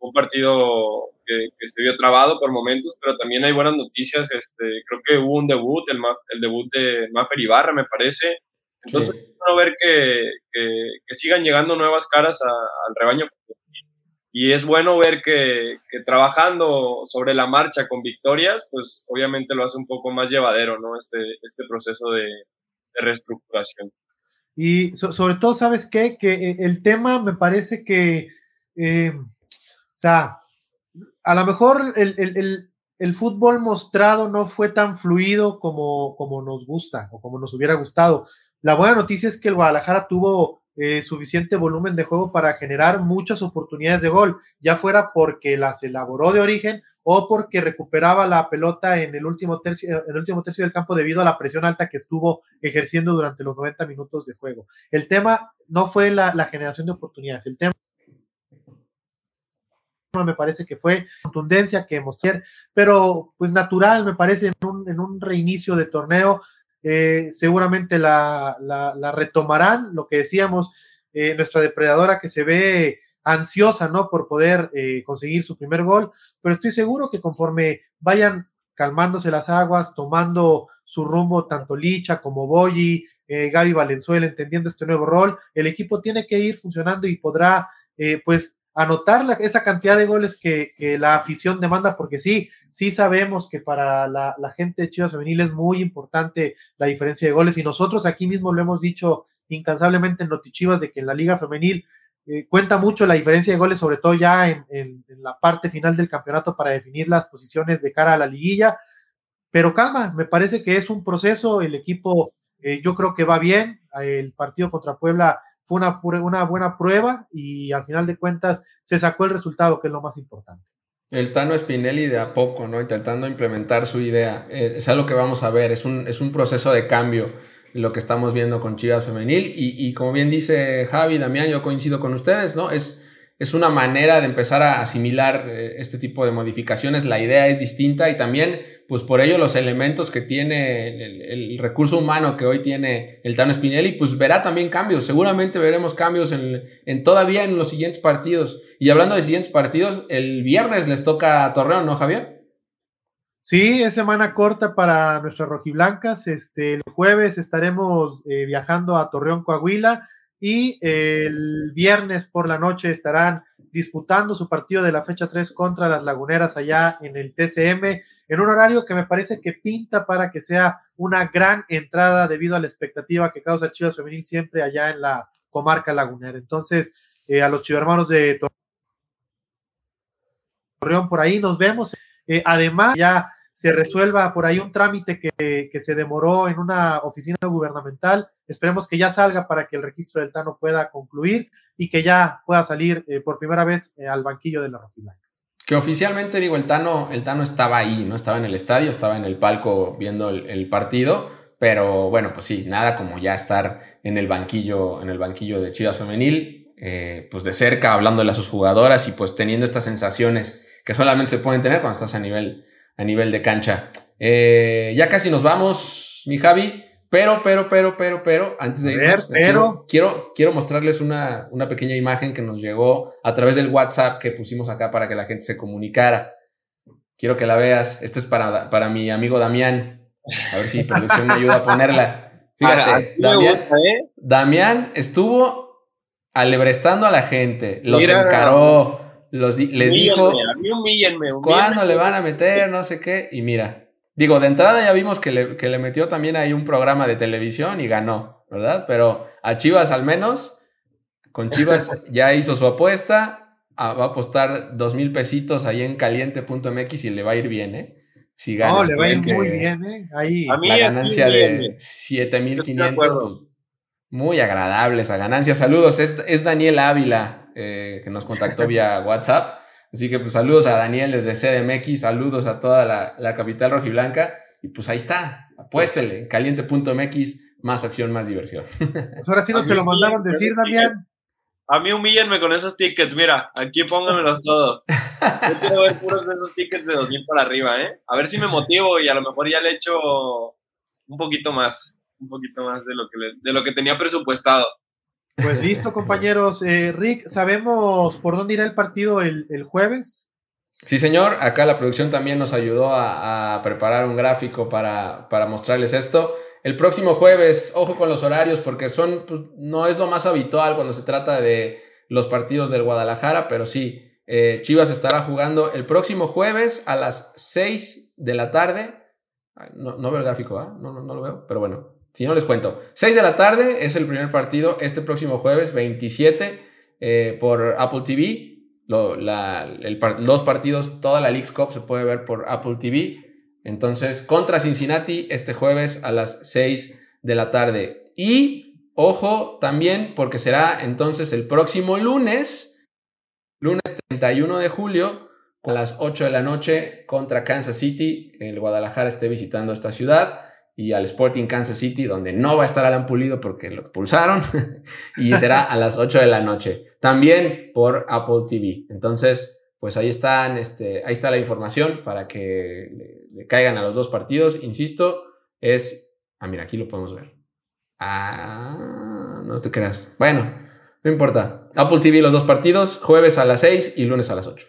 Speaker 3: un partido que, se vio trabado por momentos, pero también hay buenas noticias. Este, creo que hubo un debut, el, el debut de Maffer Ibarra, me parece. Entonces, sí. ver que, que, sigan llegando nuevas caras al rebaño. Y es bueno ver que, trabajando sobre la marcha con victorias, pues obviamente lo hace un poco más llevadero, ¿no? Este, este proceso de, reestructuración.
Speaker 1: Y sobre todo, ¿sabes qué? Que eh, el tema me parece que, eh, o sea, a lo mejor el, fútbol mostrado no fue tan fluido como, como nos gusta o como nos hubiera gustado. La buena noticia es que el Guadalajara tuvo eh, suficiente volumen de juego para generar muchas oportunidades de gol, ya fuera porque las elaboró de origen o porque recuperaba la pelota en el último tercio, en el último tercio del campo debido a la presión alta que estuvo ejerciendo durante los 90 minutos de juego. El tema no fue la, generación de oportunidades, el tema me parece que fue contundencia que mostré, pero pues natural, me parece, en un, en un reinicio de torneo, eh, seguramente la, la, retomarán, lo que decíamos, eh, nuestra depredadora que se ve ansiosa, ¿no? Por poder eh, conseguir su primer gol, pero estoy seguro que conforme vayan calmándose las aguas, tomando su rumbo tanto Licha como Boyi, Gaby Valenzuela, entendiendo este nuevo rol, el equipo tiene que ir funcionando y podrá, pues, anotar esa cantidad de goles que, la afición demanda, porque sí, sí sabemos que para la, gente de Chivas Femenil es muy importante la diferencia de goles y nosotros aquí mismo lo hemos dicho incansablemente en Notichivas de que en la Liga Femenil eh, cuenta mucho la diferencia de goles, sobre todo ya en, la parte final del campeonato para definir las posiciones de cara a la liguilla. Pero calma, me parece que es un proceso, el equipo eh, yo creo que va bien, el partido contra Puebla fue una, una buena prueba y al final de cuentas se sacó el resultado, que es lo más importante.
Speaker 2: El Tano Spinelli de a poco, ¿no? Intentando implementar su idea. Eh, es algo que vamos a ver, es un, es un proceso de cambio lo que estamos viendo con Chivas Femenil. Y, y, como bien dice Javi, Damián, yo coincido con ustedes, ¿no? Es, es una manera de empezar a asimilar eh, este tipo de modificaciones. La idea es distinta y también pues por ello los elementos que tiene el, recurso humano que hoy tiene el Tano Spinelli, pues verá también cambios. Seguramente veremos cambios en, todavía en los siguientes partidos. Y hablando de siguientes partidos, el viernes les toca a Torreón, ¿no, Javier?
Speaker 1: Sí, es semana corta para nuestras rojiblancas. Este, el jueves estaremos eh, viajando a Torreón, Coahuila, y el viernes por la noche estarán disputando su partido de la fecha 3 contra las Laguneras allá en el TCM en un horario que me parece que pinta para que sea una gran entrada debido a la expectativa que causa Chivas Femenil siempre allá en la comarca lagunera. Entonces, eh, a los chivermanos de Torreón por ahí nos vemos. Eh, además, ya se resuelva por ahí un trámite que, que, se demoró en una oficina gubernamental. Esperemos que ya salga para que el registro del Tano pueda concluir y que ya pueda salir eh, por primera vez al banquillo de la Rojiblanca.
Speaker 2: Que oficialmente, digo, el Tano, el Tano estaba ahí, ¿no? Estaba en el estadio, estaba en el palco viendo el, partido, pero bueno, pues sí, nada como ya estar en el banquillo, en el banquillo de Chivas Femenil, eh, pues de cerca, hablándole a sus jugadoras y pues teniendo estas sensaciones que solamente se pueden tener cuando estás a nivel, a nivel de cancha. Eh, ya casi nos vamos, mi Javi. Pero, pero, pero, pero, pero, antes de irnos, pero... Quiero, quiero, mostrarles una, una, pequeña imagen que nos llegó a través del WhatsApp que pusimos acá para que la gente se comunicara. Quiero que la veas. Esta es para, para mi amigo Damián. A ver si producción me ayuda a ponerla. Fíjate, Damián, ¿eh? Damián, estuvo alebrestando a la gente, los encaró, los, les dijo, ¿cuándo le van a meter? No sé qué. Y mira, Digo, de entrada ya vimos que le, metió también ahí un programa de televisión y ganó, ¿verdad? Pero a Chivas al menos, con Chivas ya hizo su apuesta, va a apostar dos mil pesitos ahí en caliente.mx y le va a ir bien, ¿eh?
Speaker 1: Si gana, no, le va a ir muy bien, ¿eh? Ahí.
Speaker 2: la ganancia de 7500, pues, muy agradable esa ganancia. Saludos, es, Daniel Ávila eh, que nos contactó vía WhatsApp. Así que pues saludos a Daniel desde CDMX, saludos a toda la, capital rojiblanca. Y pues ahí está, apuéstele, caliente.mx, más acción, más diversión.
Speaker 1: Pues ahora sí no te lo mandaron decir, Damián.
Speaker 3: A mí humíllenme con esos tickets, mira, aquí pónganmelos todos. Yo quiero ver puros de esos tickets de 2000 para arriba, ¿eh? A ver si me motivo y a lo mejor ya le echo un poquito más, un poquito más de lo que, de lo que tenía presupuestado.
Speaker 1: Pues listo, compañeros. Eh, Rick, ¿sabemos por dónde irá el partido el, jueves?
Speaker 2: Sí, señor. Acá la producción también nos ayudó a, preparar un gráfico para, mostrarles esto. El próximo jueves, ojo con los horarios, porque son, pues, no es lo más habitual cuando se trata de los partidos del Guadalajara, pero sí, eh, Chivas estará jugando el próximo jueves a las 6 de la tarde. No, veo el gráfico, no, no, no lo veo, pero bueno, si no les cuento. 6 de la tarde es el primer partido este próximo jueves 27 eh, por Apple TV. los partidos, toda la League's Cup se puede ver por Apple TV. Entonces, contra Cincinnati este jueves a las 6 de la tarde. Y ojo también, porque será entonces el próximo lunes, lunes 31 de julio, a las 8 de la noche contra Kansas City. El Guadalajara esté visitando esta ciudad y al Sporting Kansas City, donde no va a estar Alan Pulido porque lo expulsaron, y será a las 8 de la noche. También por Apple TV. Entonces, pues ahí están, este, ahí está la información para que le, caigan a los dos partidos. Insisto, es. Ah, mira, aquí lo podemos ver. Ah, no te creas. Bueno, no importa. Apple TV los dos partidos, jueves a las 6 y lunes a las 8.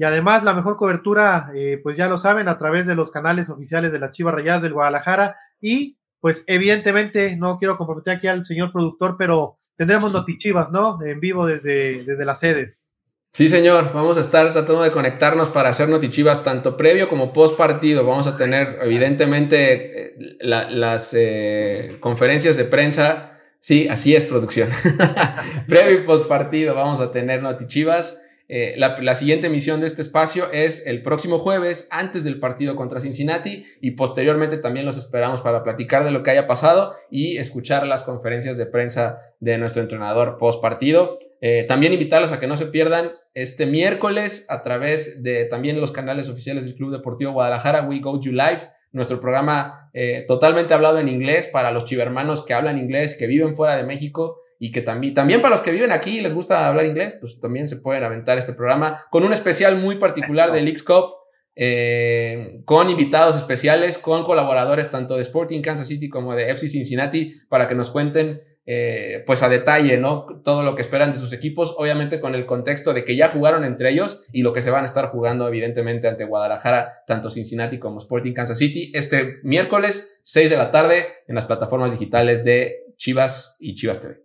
Speaker 1: Y además la mejor cobertura, eh, pues ya lo saben, a través de los canales oficiales de las Chivas Rayadas del Guadalajara. Y pues evidentemente, no quiero comprometer aquí al señor productor, pero tendremos Notichivas, ¿no? En vivo desde, desde las sedes.
Speaker 2: Sí, señor. Vamos a estar tratando de conectarnos para hacer Notichivas tanto previo como post partido. Vamos a tener, evidentemente, eh, las eh, conferencias de prensa. Sí, así es producción. previo y post partido vamos a tener Notichivas. Eh, la, siguiente emisión de este espacio es el próximo jueves, antes del partido contra Cincinnati, y posteriormente también los esperamos para platicar de lo que haya pasado y escuchar las conferencias de prensa de nuestro entrenador post partido. Eh, también invitarlos a que no se pierdan este miércoles a través de también los canales oficiales del Club Deportivo Guadalajara, We Go You Live, nuestro programa eh, totalmente hablado en inglés para los chivermanos que hablan inglés, que viven fuera de México y que también, también para los que viven aquí y les gusta hablar inglés, pues también se pueden aventar este programa con un especial muy particular de Leagues Cup, eh, con invitados especiales, con colaboradores tanto de Sporting Kansas City como de FC Cincinnati, para que nos cuenten eh, pues a detalle, ¿no? Todo lo que esperan de sus equipos, obviamente con el contexto de que ya jugaron entre ellos y lo que se van a estar jugando evidentemente ante Guadalajara, tanto Cincinnati como Sporting Kansas City, este miércoles 6 de la tarde en las plataformas digitales de Chivas y Chivas TV.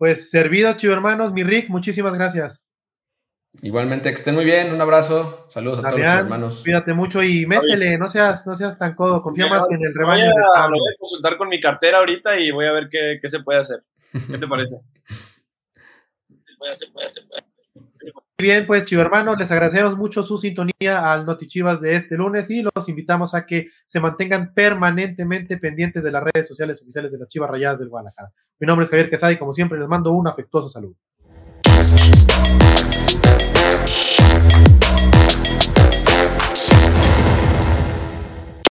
Speaker 1: Pues servido, chivo hermanos, mi Rick, muchísimas gracias.
Speaker 2: Igualmente, que estén muy bien, un abrazo, saludos a todos los hermanos.
Speaker 1: Cuídate mucho y métele, no seas, no seas tan codo, confía más en el rebaño.
Speaker 3: Voy a, Lo voy a consultar con mi cartera ahorita y voy a ver qué, qué se puede hacer. ¿Qué te parece? se puede, se puede, se puede.
Speaker 1: Bien, pues chivo hermanos, les agradecemos mucho su sintonía al Noti Chivas de este lunes y los invitamos a que se mantengan permanentemente pendientes de las redes sociales oficiales de las Chivas Rayadas del Guadalajara. Mi nombre es Javier Quesada y como siempre les mando un afectuoso saludo.